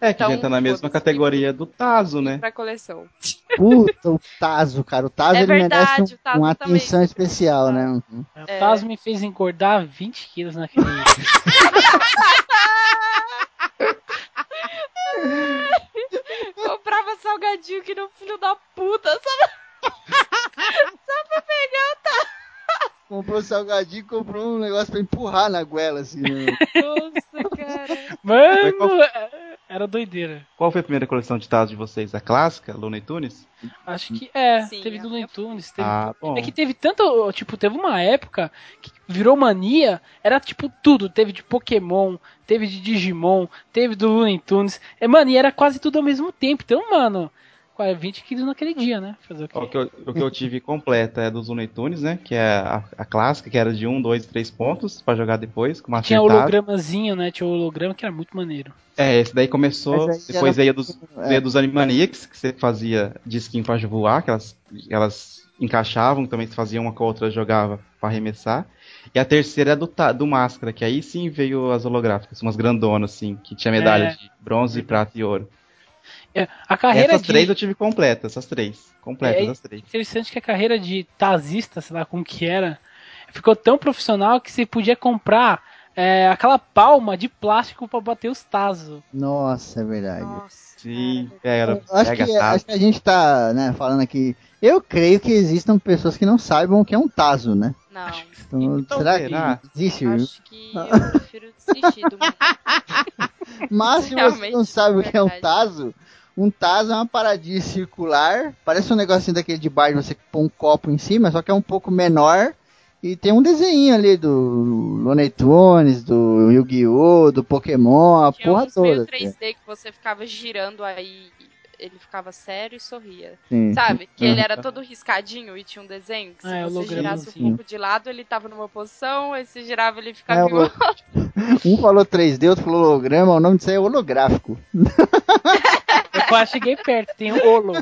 É, que Então, já tá na mesma categoria do Tazo, né? pra coleção. Puta, o Tazo, cara. O Tazo É ele verdade, merece o um- Tazo uma também. atenção especial, né? Uhum. O É. Taz me fez engordar 20 quilos naquele. Comprava salgadinho que não filho da puta, só, só pra pegar. Comprou o salgadinho e comprou um negócio pra empurrar na goela, assim. Né? Nossa, cara. Mano, era doideira. Qual foi a primeira coleção de Tazos de vocês? A clássica, Looney Tunes? Acho que é, Sim, teve do minha- Tunes, teve Ah, bom. É que teve tanto, tipo, teve uma época que virou mania, era tipo tudo, teve de Pokémon, teve de Digimon, teve do Looney Tunes, é mania, era quase tudo ao mesmo tempo, então, mano, 20 quilos naquele dia, né, fazer o quê? O que, eu, o que eu tive completa é dos Looney Tunes, né? Que é a, a clássica, que era de 1, 2 e 3 pontos pra jogar depois, com uma Tinha acertada. hologramazinho, né, tinha holograma que era muito maneiro. É, esse daí começou, depois era- veio dos, é. veio dos Animaniacs, que você fazia de skin pra voar, que elas, elas encaixavam, também você fazia uma com a outra, jogava pra arremessar. E a terceira é do, do Máscara, que aí sim veio as holográficas, umas grandonas, assim, que tinha medalha É. de bronze, prata e ouro. É, a carreira Essas de... três eu tive completa, essas três. Completas, É, as três. Interessante que a carreira de tazista, sei lá como que era, ficou tão profissional que você podia comprar é, aquela palma de plástico pra bater os tazos. Nossa, é verdade. Nossa. Sim, pega, acho, que, acho que a gente tá né, falando aqui. Eu creio que existam pessoas que não saibam o que é um taso, né? Não. Então, Então, será será? que existe? Acho que eu prefiro desistir do mundo. Mas se você não sabe o que é um taso, um taso é uma paradinha circular. Parece um negocinho daquele de bar de você pôr um copo em cima, só que é um pouco menor. E tem um desenho ali do Looney Tunes, do Yu-Gi-Oh!, do Pokémon, a Tinha porra uns meio toda. 3D que você ficava girando aí, ele ficava sério e sorria. Sim. Sabe? Que ele era todo riscadinho e tinha um desenho que se Ah, é, você girasse um pouco de lado, ele tava numa posição, aí se girava, ele É, ficava igual. Um falou 3D, outro falou holograma, o nome disso aí é holográfico. Eu quase cheguei perto, tem o Olo.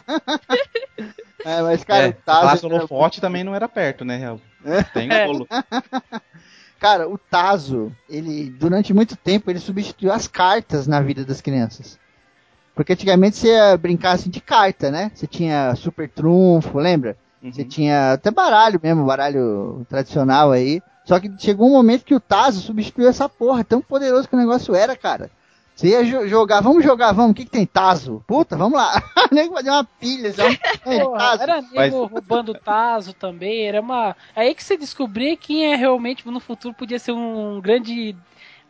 É, mas, cara, é, o taso. Tazo holofote também não era perto, né, real? Tem É. o bolo. Cara, o Tazo, ele durante muito tempo ele substituiu as cartas na vida das crianças. Porque antigamente você ia brincar assim de carta, né? Você tinha super trunfo, lembra? Você Uhum. tinha até baralho mesmo, baralho tradicional aí. Só que chegou um momento que o Tazo substituiu essa porra, tão poderoso que o negócio era, cara. Você ia jo- jogar, vamos jogar, vamos, o que, que tem? Tazo? Puta, vamos lá. O nego fazia uma pilha, assim, ó. É, Porra, Tazo. era nego Mas- roubando tazo também, era uma... Aí que você descobria quem é realmente, no futuro, podia ser um grande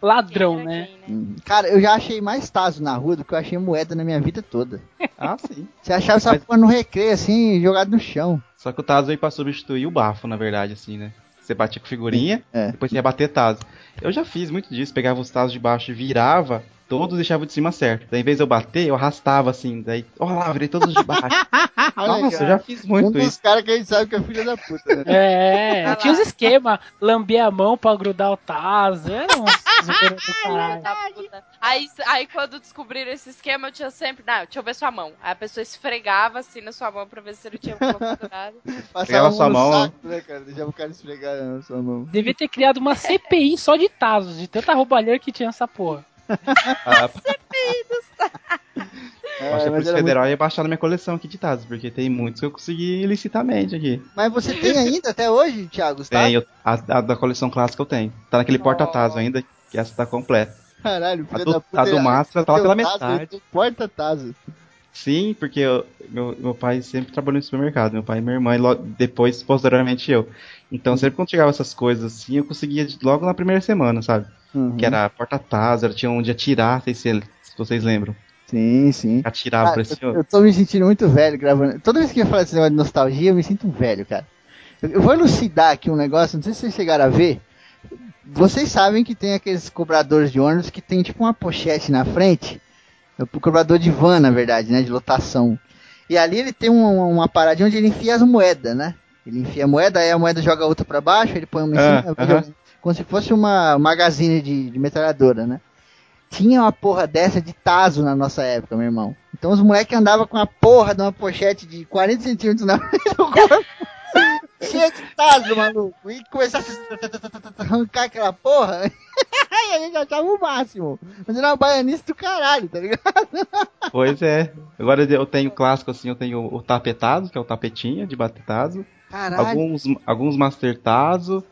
ladrão, né? quem, né? Hum, Cara, eu já achei mais Tazo na rua do que eu achei moeda na minha vida toda. Ah, sim. Você achava essa Mas- porra no recreio, assim, jogado no chão. Só que o Tazo veio pra substituir o bafo, na verdade, assim, né? Você batia com figurinha, É. depois você ia bater Tazo. Eu já fiz muito disso, pegava os Tazos de baixo e virava, todos deixava de cima certo. Daí, em vez de eu bater, eu arrastava assim, daí, ó lá, virei todos de baixo. Nossa, eu já fiz um muito dos isso. caras que a gente sabe que é filho da puta, né? É, Ah lá. tinha os esquemas, lamber a mão pra grudar o tazo, era um puta. Aí, aí quando descobriram esse esquema, eu tinha sempre. Não, deixa eu ver sua mão. Aí a pessoa esfregava assim na sua mão pra ver se ele tinha colocado nada. Passava a sua mão, saco, né, cara? Deixava o cara esfregar na sua mão. Devia ter criado uma CPI só de tazos, de tanta roubalheira que tinha essa porra. Ah, É, acho que é por isso que o muito- baixar na minha coleção aqui de Tazos, porque tem muitos que eu consegui ilicitamente aqui. mas você tem ainda até hoje, Thiago? Tá? Tem, eu- a, a da coleção clássica eu tenho. Tá naquele Nossa. porta-tazo ainda, que essa tá completa. Caralho, A do- da puta. a do Máscara tá lá pela tazo, metade. Porta-tazo. Sim, porque eu- meu, meu pai sempre trabalhou no supermercado, meu pai e minha irmã, e lo- depois, posteriormente, eu. Então, sempre quando chegava essas coisas assim, eu conseguia logo na primeira semana, sabe? Uhum. Que era porta-tazo, era- tinha onde atirar, se, se vocês lembram. Sim, sim. Atirava Cara, pra esse eu, eu tô me sentindo muito velho gravando. Toda vez que eu falo esse negócio de nostalgia, eu me sinto um velho, cara. Eu, vou elucidar aqui um negócio, não sei se vocês chegaram a ver. Vocês sabem que tem aqueles cobradores de ônibus que tem tipo uma pochete na frente. É o cobrador de van, na verdade, né? De lotação. E ali ele tem uma, uma paradinha onde ele enfia as moedas, né? Ele enfia a moeda, aí a moeda joga a outra pra baixo, ele põe uma em Ah, cima, vai aham. jogando. como se fosse uma magazine de, de metralhadora, né? Tinha uma porra dessa de taso na nossa época, meu irmão. Então os moleques andavam com a porra de uma pochete de 40 centímetros na frente do corpo. Cheio de taso, maluco. E começasse a arrancar aquela porra. e a gente achava o máximo. Mas era uma baianice do caralho, tá ligado? Pois é. Agora eu tenho o clássico assim, eu tenho o tapetazo, que é o tapetinha de bater tazo. Caralho. Alguns, alguns Master Tazo.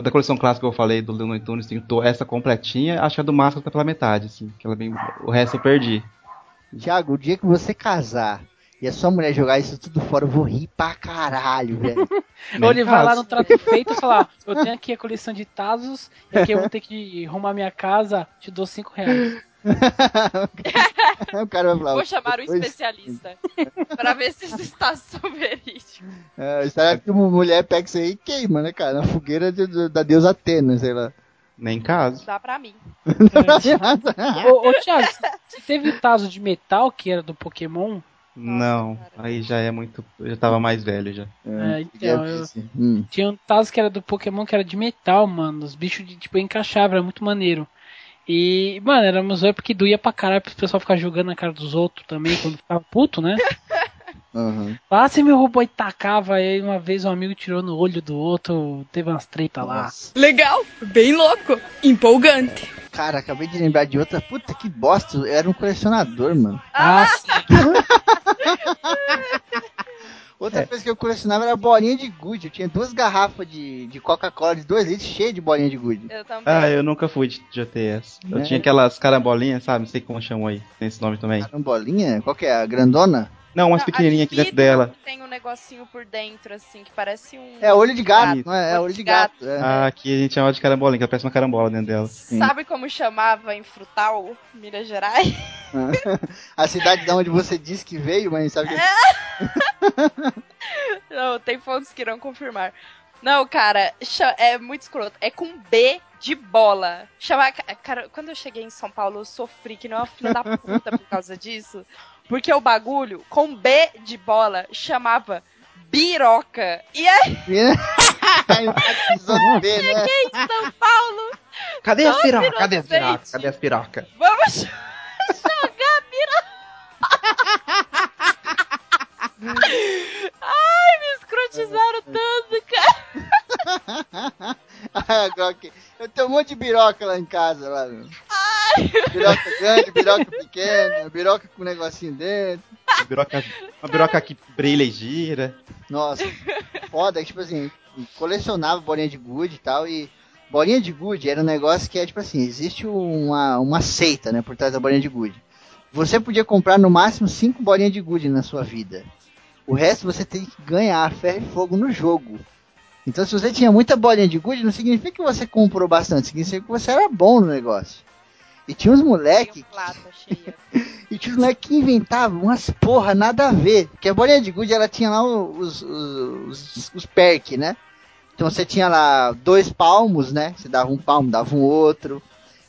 Da coleção clássica que eu falei do Looney Tunes, tem essa completinha. Acho que a do Máscara tá pela metade, assim. Que ela é bem, o resto eu perdi. Tiago, o dia que você casar e a sua mulher jogar isso tudo fora, eu vou rir pra caralho, velho. Ou ele vai lá no trato feito e fala: Eu tenho aqui a coleção de Tazos, e aqui eu vou ter que arrumar minha casa, te dou 5 reais. o cara vai falar. Vou chamar o "Pois- especialista pra ver se esses estados são verídicos. É, será que uma mulher pega isso aí e queima, né, cara? Na fogueira de- de- da deusa Atena, sei lá. Nem caso. Dá pra mim. ô, ô, Thiago, você teve o Tazo de metal que era do Pokémon? Não, cara. aí já é muito. Eu já tava mais velho já. É, então, eu- Hum. Tinha um Tazo que era do Pokémon que era de metal, mano. Os bichos de, tipo, encaixavam, era muito maneiro. E, mano, era uma zoeira porque doía pra caralho pro pessoal ficar jogando na cara dos outros também, quando ficava puto, né? Aham. Ah, você me roubou e tacava, aí uma vez um amigo tirou no olho do outro, teve umas treta lá. Legal, bem louco, empolgante. Cara, acabei de lembrar de outra. Puta que bosta, eu era um colecionador, mano. Ah, Outra coisa que eu colecionava era bolinha de gude. Eu tinha duas garrafas de, de Coca-Cola de 2 litros cheias de bolinha de gude. Eu também. Ah, eu nunca fui de GTS. Eu É. tinha aquelas carambolinhas, sabe? Não sei como chamam aí. Tem esse nome também. Era uma bolinha? Qual que é? A grandona? Não, umas pequenininhas a aqui de dentro dela. Tem um negocinho por dentro, assim, que parece um. É olho de gato, Gato. não é? É Olho de de gato. é. Ah, aqui a gente chama de carambolinha, que parece uma carambola dentro dela. Sabe como chamava em Frutal, Minas Gerais? A cidade da onde você disse que veio, mas sabe que. Não, tem fontes que irão confirmar. Não, cara, é muito escroto. É com B de bola. Chamar. Cara, quando eu cheguei em São Paulo, eu sofri que não é uma filha da puta por causa disso. Porque o bagulho, com B de bola, chamava biroca. E aí, B, né? em São Paulo, Cadê as pirocas? Cadê as pirocas? Cadê as pirocas? vamos jogar biroca. Ai, me escrotizaram tanto, cara. Ah, eu tenho um monte de biroca lá em casa, lá. meu. Biroca grande, biroca pequena, biroca com um negocinho dentro. Uma biroca, uma biroca que brilha e gira. Nossa, foda, tipo assim, colecionava bolinha de gude e tal, e bolinha de gude era um negócio que é tipo assim, existe uma, uma seita, né, por trás da bolinha de gude. Você podia comprar no máximo cinco bolinhas de gude na sua vida. O resto você tem que ganhar ferro e fogo no jogo. Então se você tinha muita bolinha de gude, não significa que você comprou bastante, significa que você era bom no negócio. E tinha uns moleque cheia. e tinha os moleques que inventavam umas porra nada a ver. Porque a bolinha de gude ela tinha lá os, os, os, os perk, né? Então você tinha lá dois palmos, né? Você dava um palmo, dava um outro.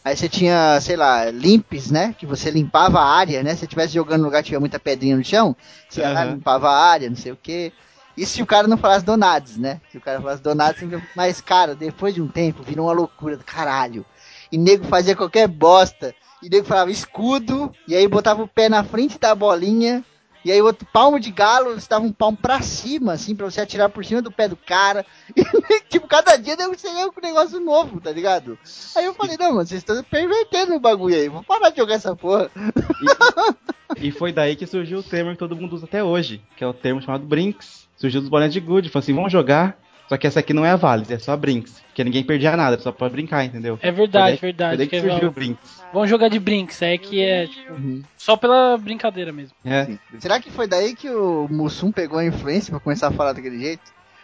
Aí você tinha, sei lá, limpes, né? Que você limpava a área, né? Se você estivesse jogando no lugar que tiver muita pedrinha no chão, você ia lá, limpava a área, não sei o quê. Isso se o cara não falasse donados, né? Se o cara falasse sempre... mas, cara, depois de um tempo, virou uma loucura do caralho. E nego fazia qualquer bosta. E nego falava escudo, e aí botava o pé na frente da bolinha, e aí outro palmo de galo, dava um palmo pra cima, assim, pra você atirar por cima do pé do cara. E, tipo, cada dia ia com um negócio novo, tá ligado? Aí eu falei, não, mano, vocês estão pervertendo o bagulho aí, vou parar de jogar essa porra. E foi daí que surgiu o termo que todo mundo usa até hoje, que é o termo chamado Brinks. Surgiu dos bolinhas de gude. Falou assim, vamos jogar. Só que essa aqui não é a Vales, é só a Brinks. Porque ninguém perdia nada, só pode brincar, entendeu? É verdade, daí- verdade. Daí que surgiu o Brinks. Vamos jogar de Brinks, é que é tipo, só pela brincadeira mesmo. É. Será que foi daí que o Mussum pegou a influência pra começar a falar daquele jeito?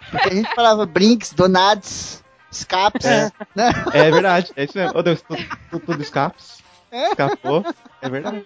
Porque a gente falava brinks, donados, escapes, É. né? É verdade, é isso mesmo. Oh Deus, tudo, tudo, tudo escapes. Escapou. É verdade.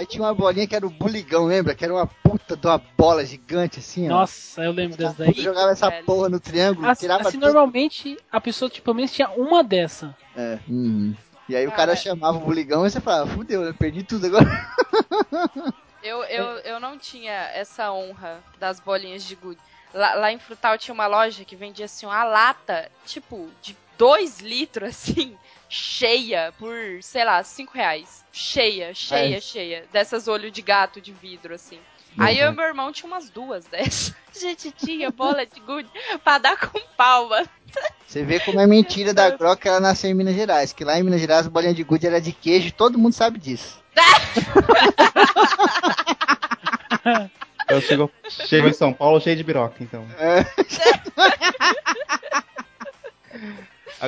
Aí tinha uma bolinha que era o buligão, lembra? Que era uma puta de uma bola gigante assim, ó. Nossa, eu lembro dessa daí. Você jogava essa velho. porra no triângulo, Assim, tirava assim, tudo. normalmente a pessoa, tipo, pelo menos tinha uma dessa. É, uhum. E aí o Cara, cara chamava o buligão e você falava, fudeu, eu perdi tudo agora. Eu, eu, eu não tinha essa honra das bolinhas de gude. Lá, lá em Frutal tinha uma loja que vendia assim uma lata, tipo, de 2 litros, assim, cheia, por, sei lá, 5 reais. Cheia, cheia, É. cheia. Dessas olho de gato de vidro, assim. Aí eu e meu irmão tinha umas duas dessas. A gente tinha bola de gude pra dar com palma. Você vê como é mentira da Grok que ela nasceu em Minas Gerais. Que lá em Minas Gerais a bolinha de gude era de queijo e todo mundo sabe disso. Então chegou, chegou em São Paulo cheio de biroca, então. É.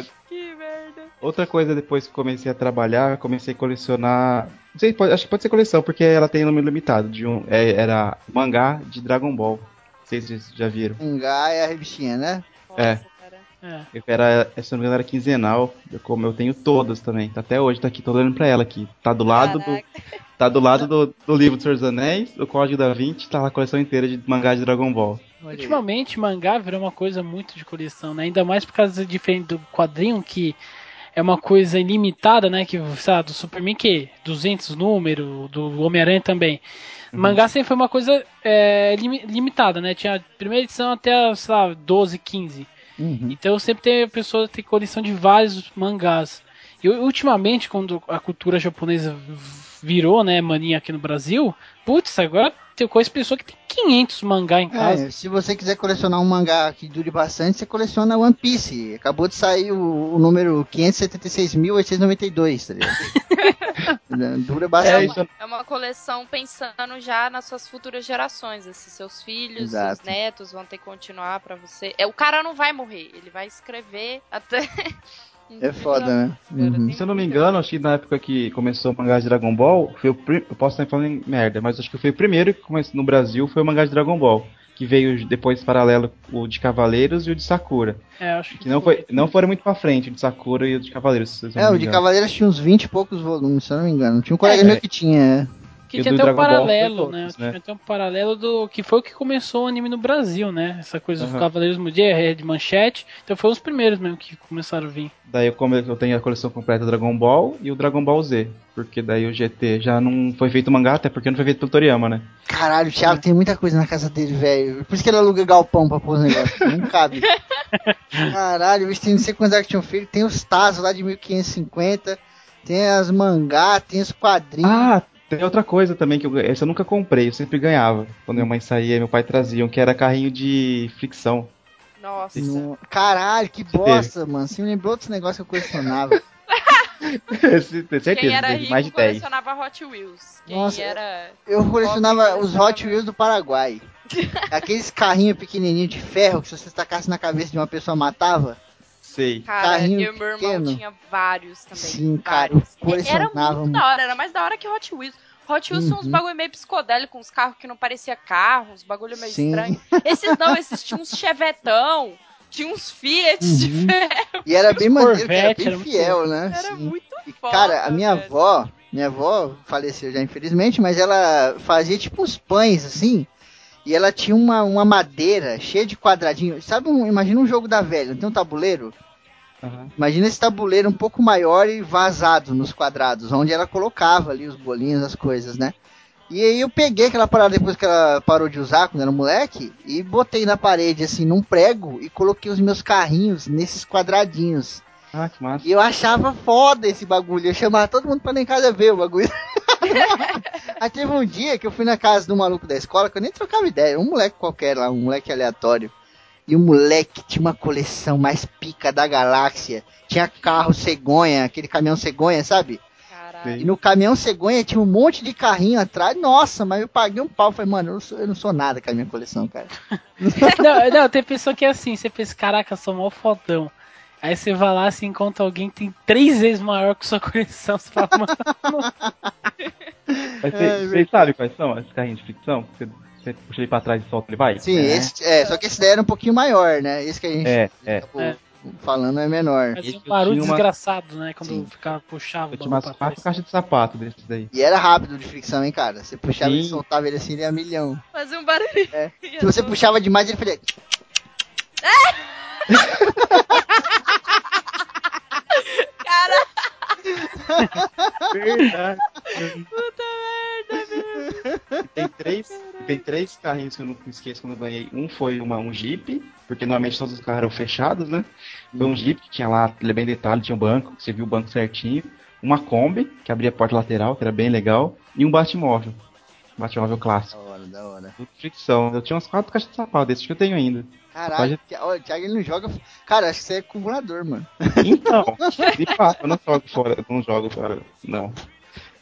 Que merda. Outra coisa, depois que comecei a trabalhar, eu comecei a colecionar. Não sei, pode- acho que pode ser coleção, porque ela tem número limitado. De um, é- era mangá de Dragon Ball. Não sei se vocês já viram. Mangá é a revistinha, né? Nossa, É. cara. É. Eu era, se não me engano, era quinzenal. Eu, como eu tenho todas também. Até hoje tá aqui, tô olhando pra ela aqui. Tá do lado do. Caraca. Tá do lado do, do livro do Senhor dos Anéis, o Código da Vinci, tá lá a coleção inteira de mangá de Dragon Ball. Olha aí. Ultimamente, mangá virou uma coisa muito de coleção, né? Ainda mais por causa diferente do quadrinho, que é uma coisa ilimitada, né? Que, sabe, do Superman, que 200 números, do Homem-Aranha também. Mangá sempre foi uma coisa é, limi- limitada, né? Tinha a primeira edição até, sei lá, 12, 15. Uhum. Então sempre tem pessoas que tem coleção de vários mangás. E ultimamente, quando a cultura japonesa virou, né, mania aqui no Brasil, putz, agora eu conheço pessoa que tem 500 mangá em casa. É, se você quiser colecionar um mangá que dure bastante, você coleciona One Piece. Acabou de sair o, o número 576.892, tá ligado? Dura É bastante. uma, é uma coleção pensando já nas suas futuras gerações. Esses seus filhos, Exato. seus netos vão ter que continuar pra você. É, o cara não vai morrer, ele vai escrever até. É foda, né? Uhum. Se eu não me engano, acho que na época que começou o mangá de Dragon Ball, foi o pri- eu posso estar falando em merda, mas acho que foi o primeiro que começou no Brasil, foi o mangá de Dragon Ball. Que veio depois paralelo o de Cavaleiros e o de Sakura. É, acho Que não, foi, não foram muito pra frente, o de Sakura e o de Cavaleiros. É, o de. Cavaleiros tinha uns 20 e poucos volumes, se eu não me engano. Tinha um colega É. meu que tinha. Que tinha do até um Ball paralelo, todos, né? né? Tinha até um paralelo do. Que foi o que começou o anime no Brasil, né? Essa coisa dos Aham. Cavaleiros do Dia, é de manchete. Então foi os primeiros mesmo que começaram a vir. Daí eu, como eu tenho a coleção completa do Dragon Ball e o Dragon Ball Z. Porque daí o GT já não foi feito mangá, até porque não foi feito pelo Toriyama, né? Caralho, o Thiago tem muita coisa na casa dele, velho. Por isso que ele aluga galpão pra pôr os negócios. Não cabe. Caralho, o tem não sei quantos action figures. Tem os Tazos lá de 1550. Tem as mangá, tem os quadrinhos. Ah, tem outra coisa também que eu, essa eu nunca comprei, eu sempre ganhava. Quando minha mãe saía, meu pai trazia, um que era carrinho de fricção. Nossa. No- Caralho, que bosta, mano. Você me lembrou outros negócios que eu colecionava. Tenho certeza, Quem era rico mais de 10. colecionava Hot Wheels. Quem Nossa, era. Eu colecionava Pobre os. Hot Wheels do Paraguai. Aqueles carrinhos pequenininhos de ferro que se você tacasse na cabeça de uma pessoa matava. Sei. Cara, Carrinho eu e meu irmão pequeno. tinha vários também. Sim, cara, eu. Era muito da hora, era mais da hora que Hot Wheels. Hot Wheels são uns Uhum. bagulho meio psicodélico, uns carros que não parecia carro, uns bagulho meio Sim. estranho. Esses não, esses tinham uns Chevetão, tinha uns Fiat de Uhum. ferro. E era bem maneiro, era bem era muito fiel, né? Era Sim. muito E, foda. cara, a minha velho. avó, minha avó faleceu já infelizmente, mas ela fazia tipo uns pães assim. E ela tinha uma, uma madeira cheia de quadradinhos. Sabe, um, imagina um jogo da velha, tem um tabuleiro? Aham. Imagina esse tabuleiro um pouco maior e vazado nos quadrados, onde ela colocava ali os bolinhos, as coisas, né? E aí eu peguei aquela parada depois que ela parou de usar, quando era moleque, e botei na parede, assim, num prego, e coloquei os meus carrinhos nesses quadradinhos. Ah, que massa. E eu achava foda esse bagulho. Eu chamava todo mundo pra lá em casa ver o bagulho. Aí teve um dia que eu fui na casa do maluco da escola, que eu nem trocava ideia, um moleque qualquer lá, um moleque aleatório. E o moleque tinha uma coleção mais pica da galáxia. Tinha carro cegonha, aquele caminhão cegonha, sabe? Caralho. E no caminhão cegonha tinha um monte de carrinho atrás. Nossa, mas eu paguei um pau. Falei, mano, eu não sou, eu não sou nada com a minha coleção, cara. não, não, tem pessoa que é assim, você pensa, caraca, eu sou mó fodão. Aí você vai lá e encontra alguém que tem três vezes maior que sua coleção. Você fala, mano, Mas É, você vocês sabem quais são esses carrinhos de fricção? Você, você puxa ele pra trás e solta ele vai? Sim, é. esse, é, só que esse daí era um pouquinho maior, né? Esse que a gente É, é. acabou É. falando é menor. fazia um barulho uma- desgraçado, né? Quando Sim. ficava puxava Eu o tinha umas pra quatro caixas de sapato desses daí. E era rápido de fricção, hein, cara? Você puxava e Sim. soltava ele assim, ele ia milhão. Fazia um barulhinho. É. E Se você puxava demais, ele fazia. Cara, Verdade. puta merda, meu. tem três, tem três carrinhos que eu nunca esqueço quando eu ganhei. Um foi uma, um Jeep, porque normalmente todos os carros eram fechados, né? Foi um Jeep que tinha lá, ele é bem detalhe, tinha um banco, você viu o banco certinho. Uma Kombi, que abria a porta lateral, que era bem legal. E um Batmóvel. Batmóvel clássico. Da hora, da hora. Fricção. Eu tinha umas quatro caixas de sapato, desses que eu tenho ainda. Caralho, olha, o Thiago ele não joga. Cara, acho que você é acumulador, mano. Então, de fato, eu não jogo fora, eu não jogo fora, não.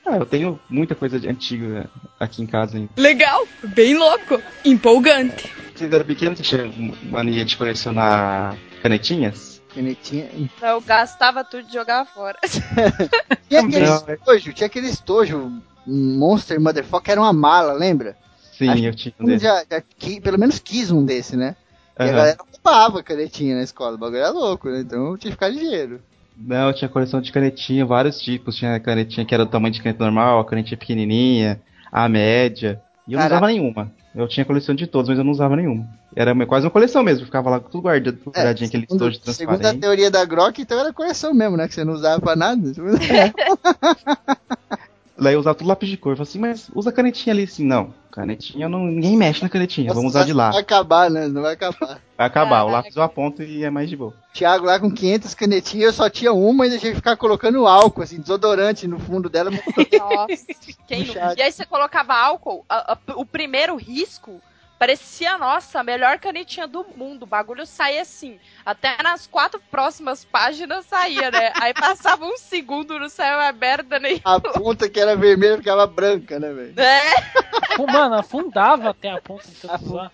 Ah, eu tenho muita coisa de antiga aqui em casa ainda. Legal, bem louco, empolgante. Vocês eram pequenos, você tinha mania de colecionar canetinhas? Canetinha. Eu gastava tudo e jogava fora. Tinha aquele Não, estojo, tinha aquele estojo Monster Motherfucker, era uma mala, lembra? Sim, Acho eu tinha um desse. já, já pelo menos quis um desse, né? E a galera roubava canetinha na escola, o bagulho era louco, né? Então tinha que ficar ligeiro. Não, eu tinha coleção de canetinha, vários tipos. Tinha canetinha que era do tamanho de caneta normal, a canetinha pequenininha, a média. E eu não Caraca. usava nenhuma. Eu tinha coleção de todos, mas eu não usava nenhuma. Era quase uma coleção mesmo, ficava lá tudo guardado, guardadinho, aquele estojo segundo a transparente. teoria da Grok, então era coleção mesmo, né? Que você não usava pra nada. Daí eu usava tudo lápis de cor. Eu falei assim, mas usa canetinha ali assim. Não, canetinha não, ninguém mexe na canetinha, vamos usar de lá. Vai acabar, né? Não vai acabar. Vai acabar, o Caraca. lápis eu aponto e é mais de boa. Thiago lá com 500 canetinhas, eu só tinha uma e deixei ficar colocando álcool, assim, desodorante no fundo dela. Nossa, quem não-. E aí você colocava álcool, a- a- o primeiro risco parecia, nossa, a melhor canetinha do mundo. O bagulho saía assim. Até nas quatro próximas páginas saía, né? Aí passava um segundo, não saia uma merda nem. A ponta que era vermelha ficava branca, né, velho? É. Mano, afundava até a ponta. Afundava.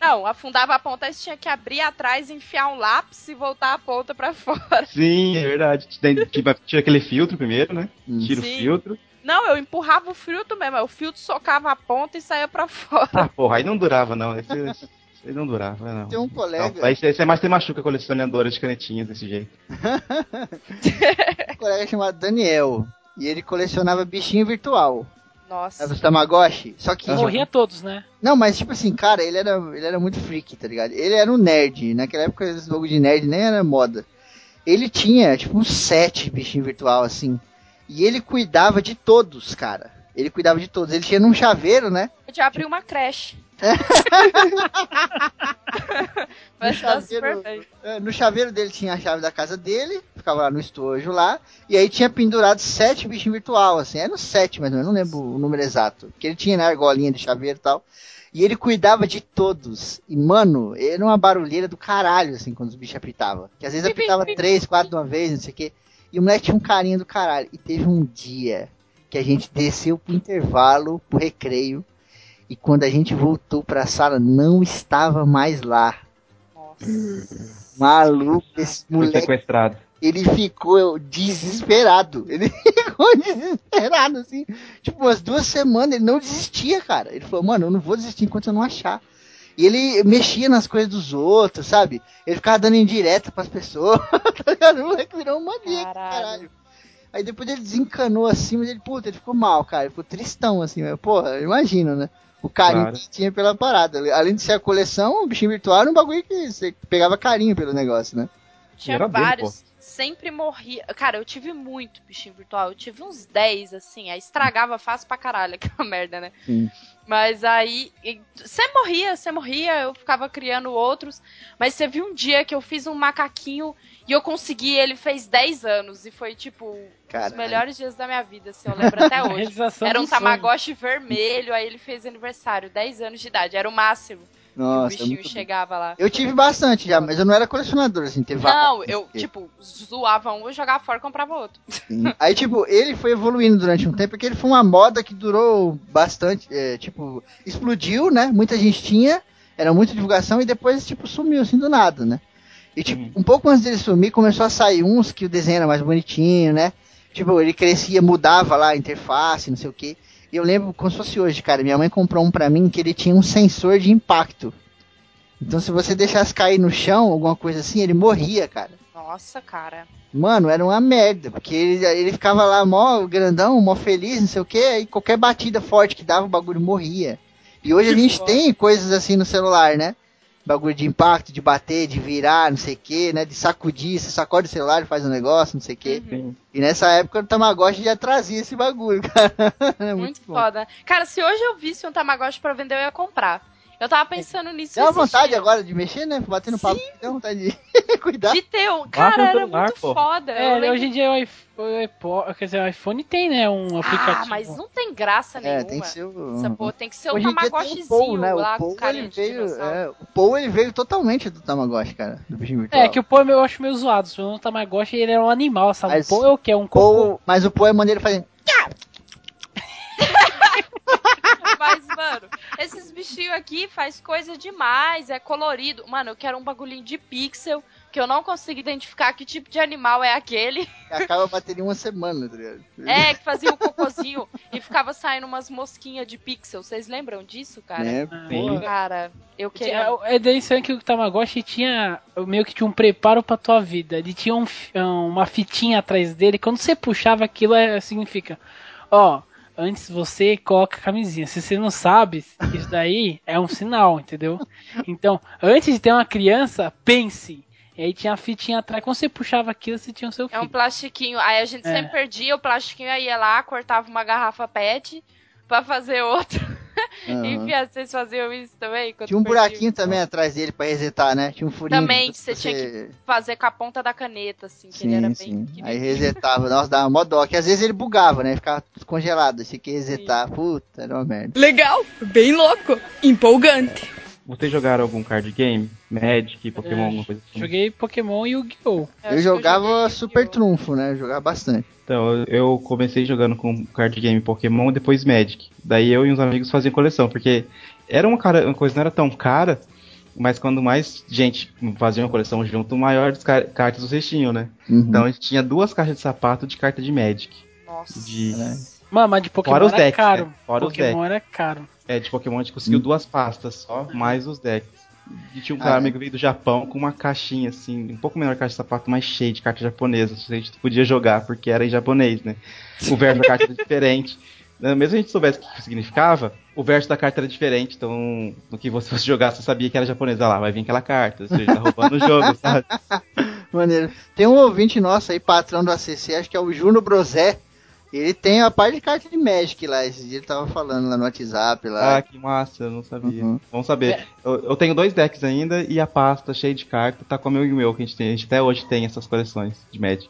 Não, afundava a ponta, aí você tinha que abrir atrás, enfiar um lápis e voltar a ponta pra fora. Sim, é verdade. Tipo, Tira aquele filtro primeiro, né? Tira o Sim. filtro. Não, eu empurrava o filtro mesmo. O filtro socava a ponta e saía pra fora. Ah, porra, aí não durava não. Esse, esse aí não durava, não. Tem um Não, colega, aí você mais tem machuca colecionadora de canetinhas desse jeito. um colega chamado Daniel. E ele colecionava bichinho virtual. Nossa. Sabe os Tamagotchi? Só que. Morria todos, né? Não, mas tipo assim, cara, ele era, ele era muito freak, tá ligado? Ele era um nerd. Naquela época esse jogo de nerd nem era moda. Ele tinha, tipo, uns sete bichinhos virtual, assim. E ele cuidava de todos, cara. Ele cuidava de todos. Ele tinha num chaveiro, né? Eu já abri uma creche. No chaveiro, é, no chaveiro dele tinha a chave da casa dele, ficava lá no estojo lá, e aí tinha pendurado sete bichinhos virtual, assim, era no sete, mas não lembro o número exato, porque ele tinha na argolinha de chaveiro e tal, e ele cuidava de todos, e mano, era uma barulheira do caralho, assim, quando os bichos apitavam, que às vezes apitava três, quatro de uma vez, não sei o quê, e o moleque tinha um carinho do caralho, e teve um dia que a gente desceu pro intervalo, pro recreio, e quando a gente voltou pra sala, não estava mais lá. Nossa. Maluco, esse Foi moleque, sequestrado. ele ficou desesperado. Ele ficou desesperado, assim. Tipo, umas duas semanas, ele não desistia, cara. Ele falou, mano, eu não vou desistir enquanto eu não achar. E ele mexia nas coisas dos outros, sabe? Ele ficava dando indireta pras pessoas. tá ligado? O moleque virou um maníaco, Caralho. caralho. Aí depois ele desencanou assim, mas ele, puta, ele ficou mal, cara. Ele ficou tristão, assim. Mas, porra, imagina, né? O carinho Claro. que tinha pela parada. Além de ser a coleção, o bichinho virtual era um bagulho que você pegava carinho pelo negócio, né? Tinha dele, vários. sempre morria. Cara, eu tive muito bichinho virtual. Eu tive uns 10, assim. Aí estragava fácil pra caralho aquela merda, né? Sim. Mas aí. Você morria, você morria, eu ficava criando outros. Mas você viu um dia que eu fiz um macaquinho e eu consegui, ele fez 10 anos. E foi, tipo, os Caralho. melhores dias da minha vida, assim, eu lembro até hoje. Era um. Tamagotchi vermelho, aí ele fez aniversário, 10 anos de idade, era o máximo. E o Nossa, é bichinho chegava lá. Eu tive bastante já, mas eu não era colecionador, assim, teve vários. Não, eu, tipo, zoava um, eu jogava fora e comprava outro. Sim. Aí, tipo, ele foi evoluindo durante um tempo, porque ele foi uma moda que durou bastante, é, tipo, explodiu, né? Muita gente tinha, era muita divulgação, e depois, tipo, sumiu, assim, do nada, né? E, tipo, Uhum. um pouco antes dele sumir, começou a sair uns que o desenho era mais bonitinho, né? Tipo, ele crescia, mudava lá a interface, não sei o quê. E eu lembro como se fosse hoje, cara, minha mãe comprou um pra mim que ele tinha um sensor de impacto. Então, se você deixasse cair no chão, alguma coisa assim, ele morria, cara. Nossa, cara. Mano, era uma merda, porque ele, ele ficava lá mó grandão, mó feliz, não sei o que, aí qualquer batida forte que dava, o bagulho morria. E hoje a gente tem coisas assim no celular, né? Bagulho de impacto, de bater, de virar, não sei o que, né? De sacudir, você sacode o celular e faz um negócio, não sei o que. Uhum. E nessa época o Tamagotchi já trazia esse bagulho, cara. É Muito, bom. foda. Cara, se hoje eu visse um Tamagotchi pra vender, eu ia comprar. Eu tava pensando nisso Dá uma vontade agora de mexer, né? Bater no papo, dá vontade de cuidar. De ter um. Cara, era celular, muito pô. foda. É, lembro- hoje em dia o iPhone, quer dizer, o iPhone tem, né, um aplicativo. Ah, mas não tem graça É, nenhuma. tem que ser o... Essa porra tem que ser o Hoje tem Tamagotchizinho o Paul, né? lá O com carinha ele veio, é, o Paul ele veio totalmente do Tamagotchi, cara, do bichinho virtual. É, que o Pô eu acho meio zoado. Se o Tamagotchi ele era um animal, sabe? Mas o Pô é o que? É um cocô. Paul, mas o Paul é maneiro fazendo. Mas, mano, esses bichinhos aqui faz coisa demais, é colorido. Mano, eu quero um bagulhinho de pixel que eu não consigo identificar que tipo de animal é aquele. Acaba a bateria uma semana, tá? É, que fazia um cocôzinho e ficava saindo umas mosquinhas de pixel. Vocês lembram disso, cara? Né? Sim. Cara, eu queria. É daí isso que o Tamagotchi tinha meio que tinha um preparo pra tua vida. Ele tinha um uma fitinha atrás dele. Quando você puxava aquilo, é, significa: Ó, antes você coloca a camisinha. Se você não sabe, isso daí é um sinal, entendeu? Então, antes de ter uma criança, pense. E aí tinha a fitinha atrás. Quando você puxava aquilo, você tinha o seu É filho. um plastiquinho. Aí a gente É. sempre perdia o plastiquinho, aí ia lá, cortava uma garrafa PET pra fazer outra. Aham. Enfim, vocês faziam isso também? Tinha um buraquinho também atrás dele pra resetar, né? Tinha um furinho. Também, que você tinha que fazer com a ponta da caneta, assim, que ele era bem Sim, sim. pequenininho. Aí resetava. Nossa, dava mó dó. Que às vezes ele bugava, né? Ficava tudo congelado. Tinha que resetar. Puta, era uma merda. Legal, bem louco, empolgante. Vocês jogaram algum card game? Magic, Pokémon, É, alguma coisa assim? Joguei Pokémon e Yu-Gi-Oh! Eu, acho que jogava joguei Super! Trunfo, né? Eu jogava bastante. Então, eu- eu comecei jogando com card game Pokémon e depois Magic. Daí eu e uns amigos faziam coleção, porque era uma, cara, uma coisa não era tão cara, mas quando mais gente fazia uma coleção junto, maior as car- cartas vocês tinham, né? Uhum. Então a gente tinha duas caixas de sapato de carta de Magic. Nossa. De- Mano, mas de Pokémon Fora os era decks, caro. né? Fora os Pokémon era caro. É, de Pokémon a gente conseguiu duas pastas só, mais os decks. E tinha um cara Ah, amigo que veio do Japão com uma caixinha assim, um pouco menor caixa de sapato, mais cheia de carta japonesa. A gente podia jogar porque era em japonês, né? O verso da carta era diferente. Né, Mesmo a gente soubesse o que significava, o verso da carta era diferente. Então, no que você fosse jogar, você sabia que era japonês. Ah lá, vai vir aquela carta. Você tá roubando o jogo, sabe? Maneiro. Tem um ouvinte nosso aí, patrão do ACC, acho que é o Juno Brosé. Ele tem a parte de carta de Magic lá. Esse dia ele tava falando lá no WhatsApp lá. Ah, que massa, eu não sabia. Uhum. Vamos saber. Eu, eu tenho dois decks ainda e a pasta cheia de carta tá com o meu e o meu, que a gente tem. A gente até hoje tem essas coleções de Magic.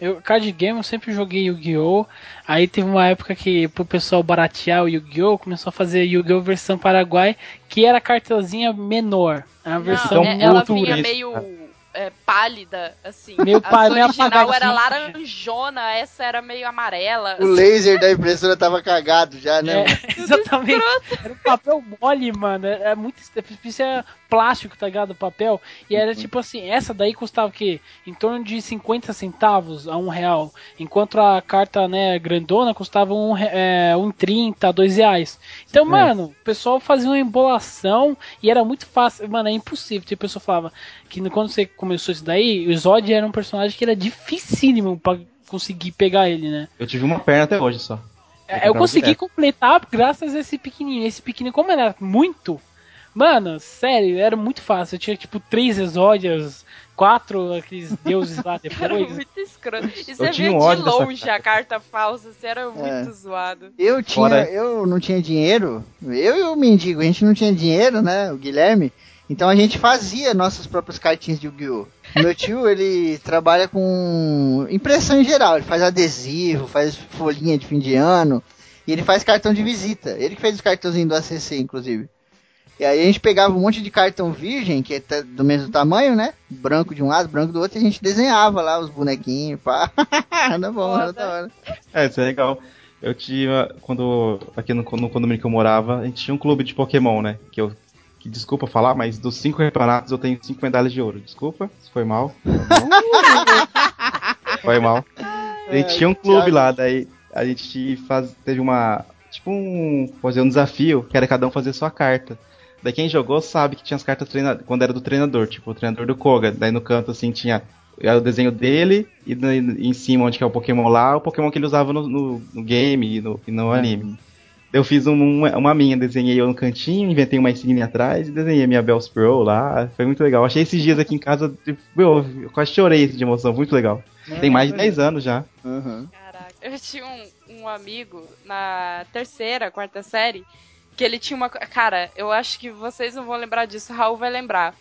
Eu, card game eu sempre joguei Yu-Gi-Oh! Aí teve uma época que pro pessoal baratear o Yu-Gi-Oh! começou a fazer Yu-Gi-Oh! versão Paraguai, que era a cartelzinha menor. A Não, versão é- ela muito vinha isso, meio é, pálida, assim. Meio a pá- meio original era laranjona, essa era meio amarela. O laser da impressora tava cagado já, né? É, exatamente. Era um papel mole, mano. É muito. Isso é plástico, tá ligado? Papel. E era tipo assim: essa daí custava o quê? Em torno de 50 centavos a um real. Enquanto a carta, né, grandona custava um, é, um 30, dois reais. Então, mano, o pessoal fazia uma embolação e era muito fácil. Mano, é impossível. Tipo, a pessoa falava que quando você começou isso daí, o Zod era um personagem que era dificílimo pra conseguir pegar ele, né? Eu tive uma perna até hoje só. É, Eu consegui direto. completar graças a esse pequenininho. Esse pequenininho, como era muito, mano, sério, era muito fácil. Eu tinha tipo três exódias, quatro aqueles deuses lá Era depois. muito escroto. E você tinha via um de longe a carta falsa, você era muito zoado. Eu tinha, Fora- eu não tinha dinheiro. Eu e o mendigo, a gente não tinha dinheiro, né? O Guilherme. Então a gente fazia nossas próprias cartinhas de Yu-Gi-Oh! Meu tio, ele trabalha com impressão em geral. Ele faz adesivo, faz folhinha de fim de ano. E ele faz cartão de visita. Ele que fez os cartãozinhos do ACC, inclusive. E aí a gente pegava um monte de cartão virgem, que é do mesmo tamanho, né? Branco de um lado, branco do outro, e a gente desenhava lá os bonequinhos, pá. era bom, era da hora. É, isso é legal. Eu tinha, quando, aqui no, no condomínio que eu morava, a gente tinha um clube de Pokémon, né? Que eu, que desculpa falar, mas dos cinco campeonatos eu tenho cinco medalhas de ouro. Desculpa, se foi mal. foi mal. A gente tinha um clube lá, daí a gente faz, teve uma, tipo um, fazer um desafio, que era cada um fazer sua carta. Daí quem jogou sabe que tinha as cartas treina, quando era do treinador, tipo o treinador do Koga. Daí no canto assim tinha era o desenho dele e no- em cima onde que é o Pokémon lá, o Pokémon que ele usava no, no- no game e no, e no anime. Eu fiz um- uma, uma minha, desenhei eu no cantinho, inventei uma insígnia atrás e desenhei minha Bells Pro lá. Foi muito legal. Achei esses dias aqui em casa, tipo, meu, eu quase chorei de emoção, muito legal. Tem mais de 10 anos já. Uhum. Caraca, eu tinha um, um amigo na terceira, quarta série, que ele tinha uma. Cara, eu acho que vocês não vão lembrar disso, o Raul vai lembrar.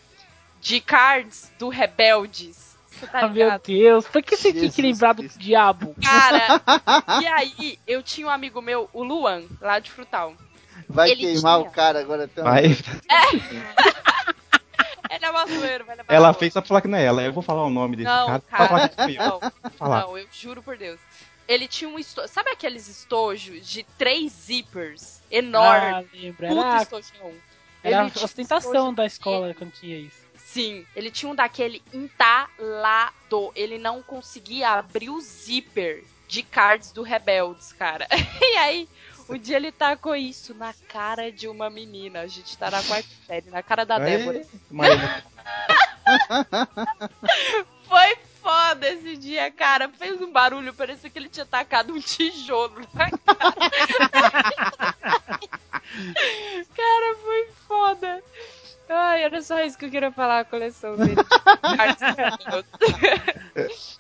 De cards do Rebeldes. Você tá Ah, meu? Deus, por que você tinha que lembrar do diabo? Cara, e aí eu tinha um amigo meu, o Luan, lá de Frutal. Vai Ele queimar tinha. o cara agora também. Vai. Ele é maçoeiro, vai levar Ela na fez só pra falar que não é ela. Eu vou falar o nome desse Não, cara. Cara, não, Falar. não, eu juro por Deus. Ele tinha um estojo. Sabe aqueles estojos de três zippers enormes? Ah, lembra. Puta Era, estojão. era Ele a ostentação da escola quando tinha isso. Sim, ele tinha um daquele entalado. Ele não conseguia abrir o zíper de cards do Rebeldes, cara. E aí, um dia ele tacou isso na cara de uma menina. A gente tá na quarta série, na cara da Débora. Foi foda esse dia, cara. Fez um barulho, parecia que ele tinha tacado um tijolo na cara. cara, foi foda. Ai, era só isso que eu queria falar, a coleção dele.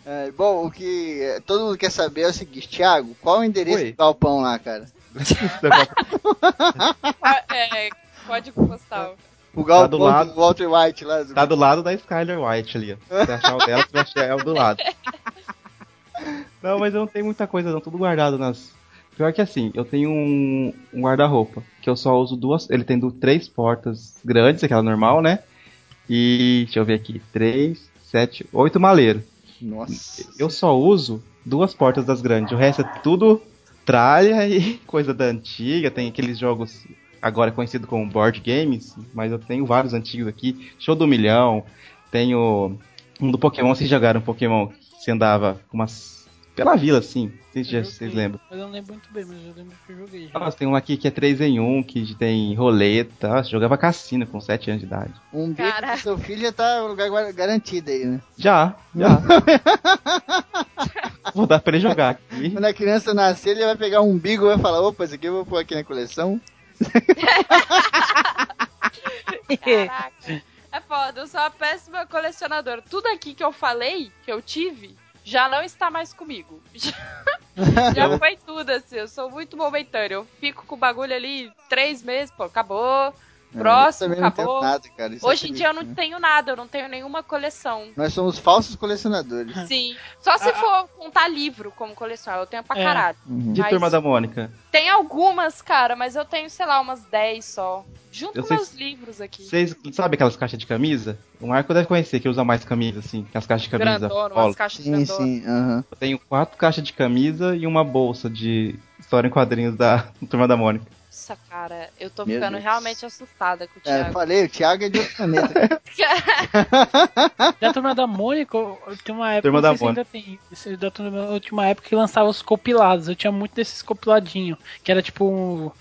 É, bom, o que é, todo mundo quer saber é o seguinte, Thiago, qual é o endereço Oi. do galpão lá, cara? é, código postal. O galpão do lado. Walter White lá. Do... Tá do lado da Skyler White ali. Se você achar o dela, você vai achar é o do lado. Não, mas eu não tenho muita coisa não, tudo guardado nas... Pior que assim, eu tenho um, um guarda-roupa, que eu só uso duas... Ele tem três portas grandes, aquela normal, né? E, deixa eu ver aqui, três, sete, oito maleiros. Nossa. Eu só uso duas portas das grandes, o resto é tudo tralha e coisa da antiga, tem aqueles jogos agora conhecido como board games, mas eu tenho vários antigos aqui, Show do Milhão, tenho um do Pokémon, vocês jogaram Pokémon, que você andava com umas... pela vila assim, vocês, já, vocês lembram. Mas eu não lembro muito bem, mas eu lembro que eu joguei. já. Nossa, tem um aqui que é 3 em 1, que tem roleta, Nossa, jogava cassino com 7 anos de idade. Um beijo pro seu filho já tá no lugar garantido aí, né? Já, já. Vou dar pra ele jogar aqui. Quando a criança nascer, ele vai pegar um umbigo e vai falar, opa, esse aqui eu vou pôr aqui na coleção. Caraca. É foda, eu sou uma péssima colecionadora. Tudo aqui que eu falei, que eu tive, já não está mais comigo. Já, foi tudo, assim. Eu sou muito momentâneo. Eu fico com o bagulho ali três meses, pô, acabou. Próximo, não tenho acabou. nada, cara. É Hoje em dia eu não né? tenho nada, eu não tenho nenhuma coleção. Nós somos falsos colecionadores. Sim. Só se for contar livro como coleção, eu tenho pra É. caralho. Uhum. De Mas- Turma da Mônica. Tem algumas, cara, mas eu tenho, sei lá, umas 10 só. Junto Eu com sei- meus livros aqui. Vocês sabem aquelas caixas de camisa? O Marco deve conhecer, que usa mais camisa, assim, aquelas caixas de camisa. Grandona, umas caixas Sim, grandonas. sim, aham. Eu tenho quatro caixas de camisa e uma bolsa de história em quadrinhos da Turma da Mônica. Nossa, cara, eu tô Meu ficando Deus. realmente assustada com o É, Thiago. eu falei, o Thiago é de outro planeta. Da turma da Mônica, tinha uma época. Turma da se ainda tem. Da turma, tinha uma época que lançava os compilados. Eu tinha muito desses compiladinhos. Que era tipo. um-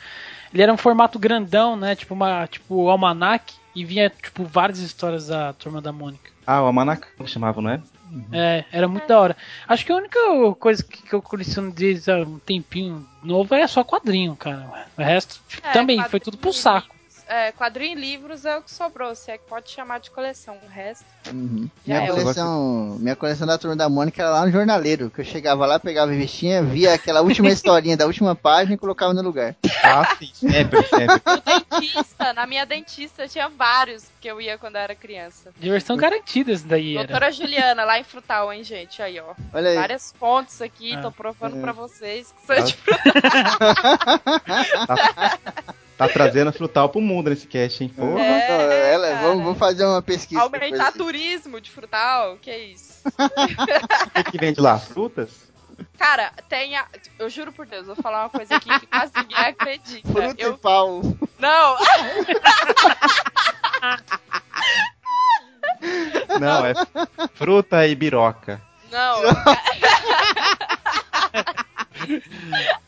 Ele era um formato grandão, né? Tipo uma. Tipo almanac. E vinha, tipo, várias histórias da turma da Mônica. Ah, o Almanacão que chamava, não é? É, era muito da hora. Acho que a única coisa que, que eu coleciono desde há um tempinho novo é só quadrinho, cara. O resto É, também foi tudo pro saco. É, quadrinho e livros é o que sobrou, se é que pode chamar de coleção. O resto. Uhum. Minha é, eu coleção, minha coleção da turma da Mônica era lá no jornaleiro, que eu chegava lá, pegava a revistinha, via aquela última historinha da última página e colocava no lugar. Ah, sim, sempre, sempre. No dentista, na minha dentista, tinha vários que eu ia quando eu era criança. Diversão garantida isso daí era. Doutora Juliana, lá em Frutal, hein, gente? Aí, ó. Olha aí. Várias fontes aqui, Ah. tô provando É. pra vocês que são Ah. de Frutal. Tá trazendo a frutal pro mundo nesse cast, hein? Porra. É, ela- cara. vamos, vamos fazer uma pesquisa. Aumentar turismo de Frutal, que isso? O que, que vende lá? Frutas? Cara, tem a... Eu juro por Deus, vou falar uma coisa aqui que quase ninguém acredita. Fruta Eu... e pau. Não, Não, é fruta e biroca. não.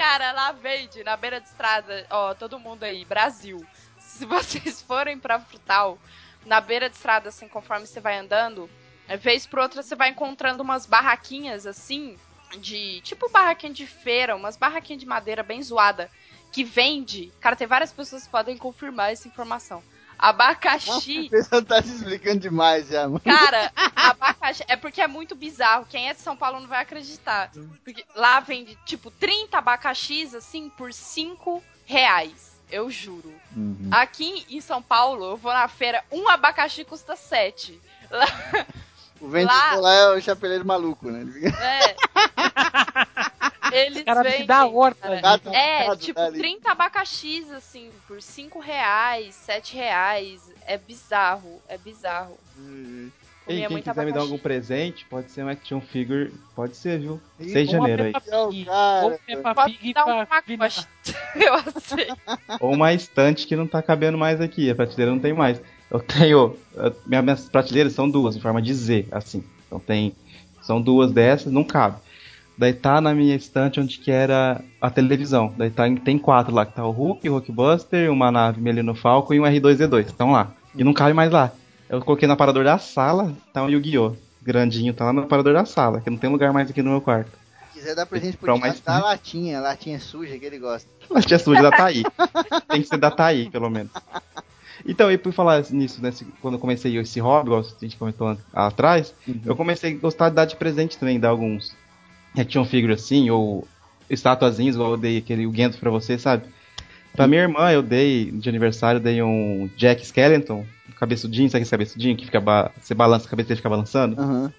Cara, lá vende, na beira de estrada, ó, todo mundo aí, Brasil. Se vocês forem pra Frutal, na beira de estrada, assim, conforme você vai andando, é, vez por outra você vai encontrando umas barraquinhas, assim, de. Tipo barraquinha de feira, umas barraquinhas de madeira bem zoada, que vende. Cara, tem várias pessoas que podem confirmar essa informação. Abacaxi. O pessoal tá se explicando demais já, mano. Cara, abacaxi. É porque é muito bizarro. Quem é de São Paulo não vai acreditar. Porque lá vende, tipo, 30 abacaxis, assim, por 5 reais. Eu juro. Uhum. Aqui em São Paulo, eu vou na feira, um abacaxi custa 7. O vendedor lá é o chapeleiro maluco, né? É. Eles Cara, vendem. se dá horta. cara. É, tipo, tá ali. 30 abacaxis, assim, por 5 reais, 7 reais. É bizarro, é bizarro. Ei, Comia quem quiser me dar abacaxi. algum presente, pode ser um action figure, pode ser, viu? Ih, 6 de janeiro aí. Pode Pig dar um pacote. Eu aceito. Ou uma estante que não tá cabendo mais aqui, a prateleira não tem mais. Eu tenho. eu- minhas prateleiras são duas, em forma de Z, assim. Então tem. São duas dessas, não cabe. Daí tá na minha estante onde que era a televisão. Daí tá, em- tem quatro lá, que tá o Hulk, o Hulkbuster, uma nave Melino Falco e um R2D2. Estão lá. E não cabe mais lá. Eu coloquei no aparador da sala, tá um Yu-Gi-Oh! Grandinho, tá lá no aparador da sala, que não tem lugar mais aqui no meu quarto. Se quiser dar presente pro Thiago, mais- dá a latinha, a latinha suja que ele gosta. A tia suja da Thaí. Tem que ser da Thaí, pelo menos. Então, e por falar nisso, né, quando eu comecei esse hobby, igual a gente comentou atrás, eu comecei a gostar de dar de presente também, dar alguns action figure assim, ou estatuazinhos, igual eu dei aquele o Gento pra você, sabe? Pra minha irmã, eu dei, de aniversário, eu dei um Jack Skellington, um cabeçudinho, sabe esse cabeçudinho que fica, ba- você balança a cabeça e ele fica balançando? Aham.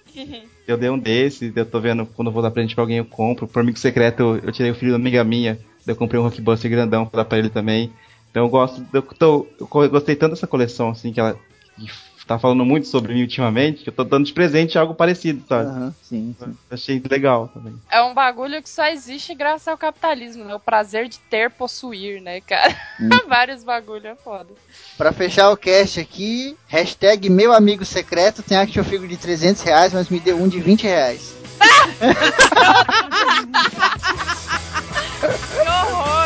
Eu dei um desse, eu tô vendo quando eu vou dar presente pra alguém eu compro. Por amigo secreto eu, eu tirei o filho da amiga minha, daí eu comprei um Rockbuster grandão pra dar pra ele também. Então eu gosto, eu, tô, eu gostei tanto dessa coleção assim que ela que tá falando muito sobre mim ultimamente, que eu tô dando de presente algo parecido, sabe? Aham, sim, sim. Achei legal também. É um bagulho que só existe graças ao capitalismo, né? O prazer de ter, possuir, né, cara? Vários bagulho é foda. Pra fechar o cast aqui, hashtag meu amigo secreto tem action figure de 300 reais, mas me deu um de 20 reais. Que horror!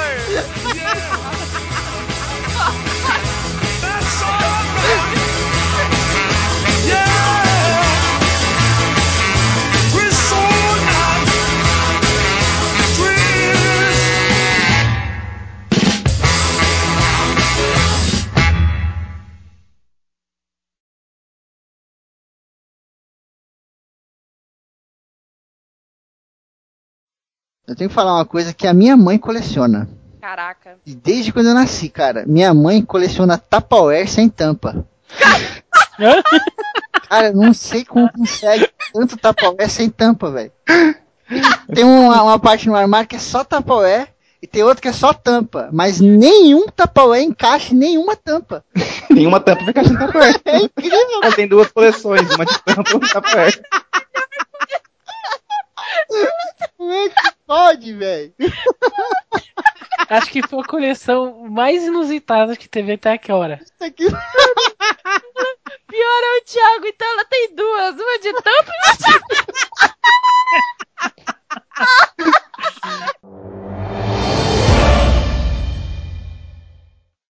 Eu tenho que falar uma coisa que a minha mãe coleciona. Caraca. E desde quando eu nasci, cara, minha mãe coleciona Tupperware sem tampa. Cara, eu não sei como consegue tanto Tupperware sem tampa, velho. Tem uma, uma parte no armário que é só Tupperware e tem outra que é só tampa. Mas nenhum Tupperware encaixa em nenhuma tampa. Nenhuma tampa vai caixar em Tupperware. É incrível. Ela tem duas coleções, uma de tampa e uma de Tupperware. Pode, velho. Acho que foi a coleção mais inusitada que teve até agora. Isso aqui... Pior é o Thiago, então ela tem duas, uma de tampa e uma de...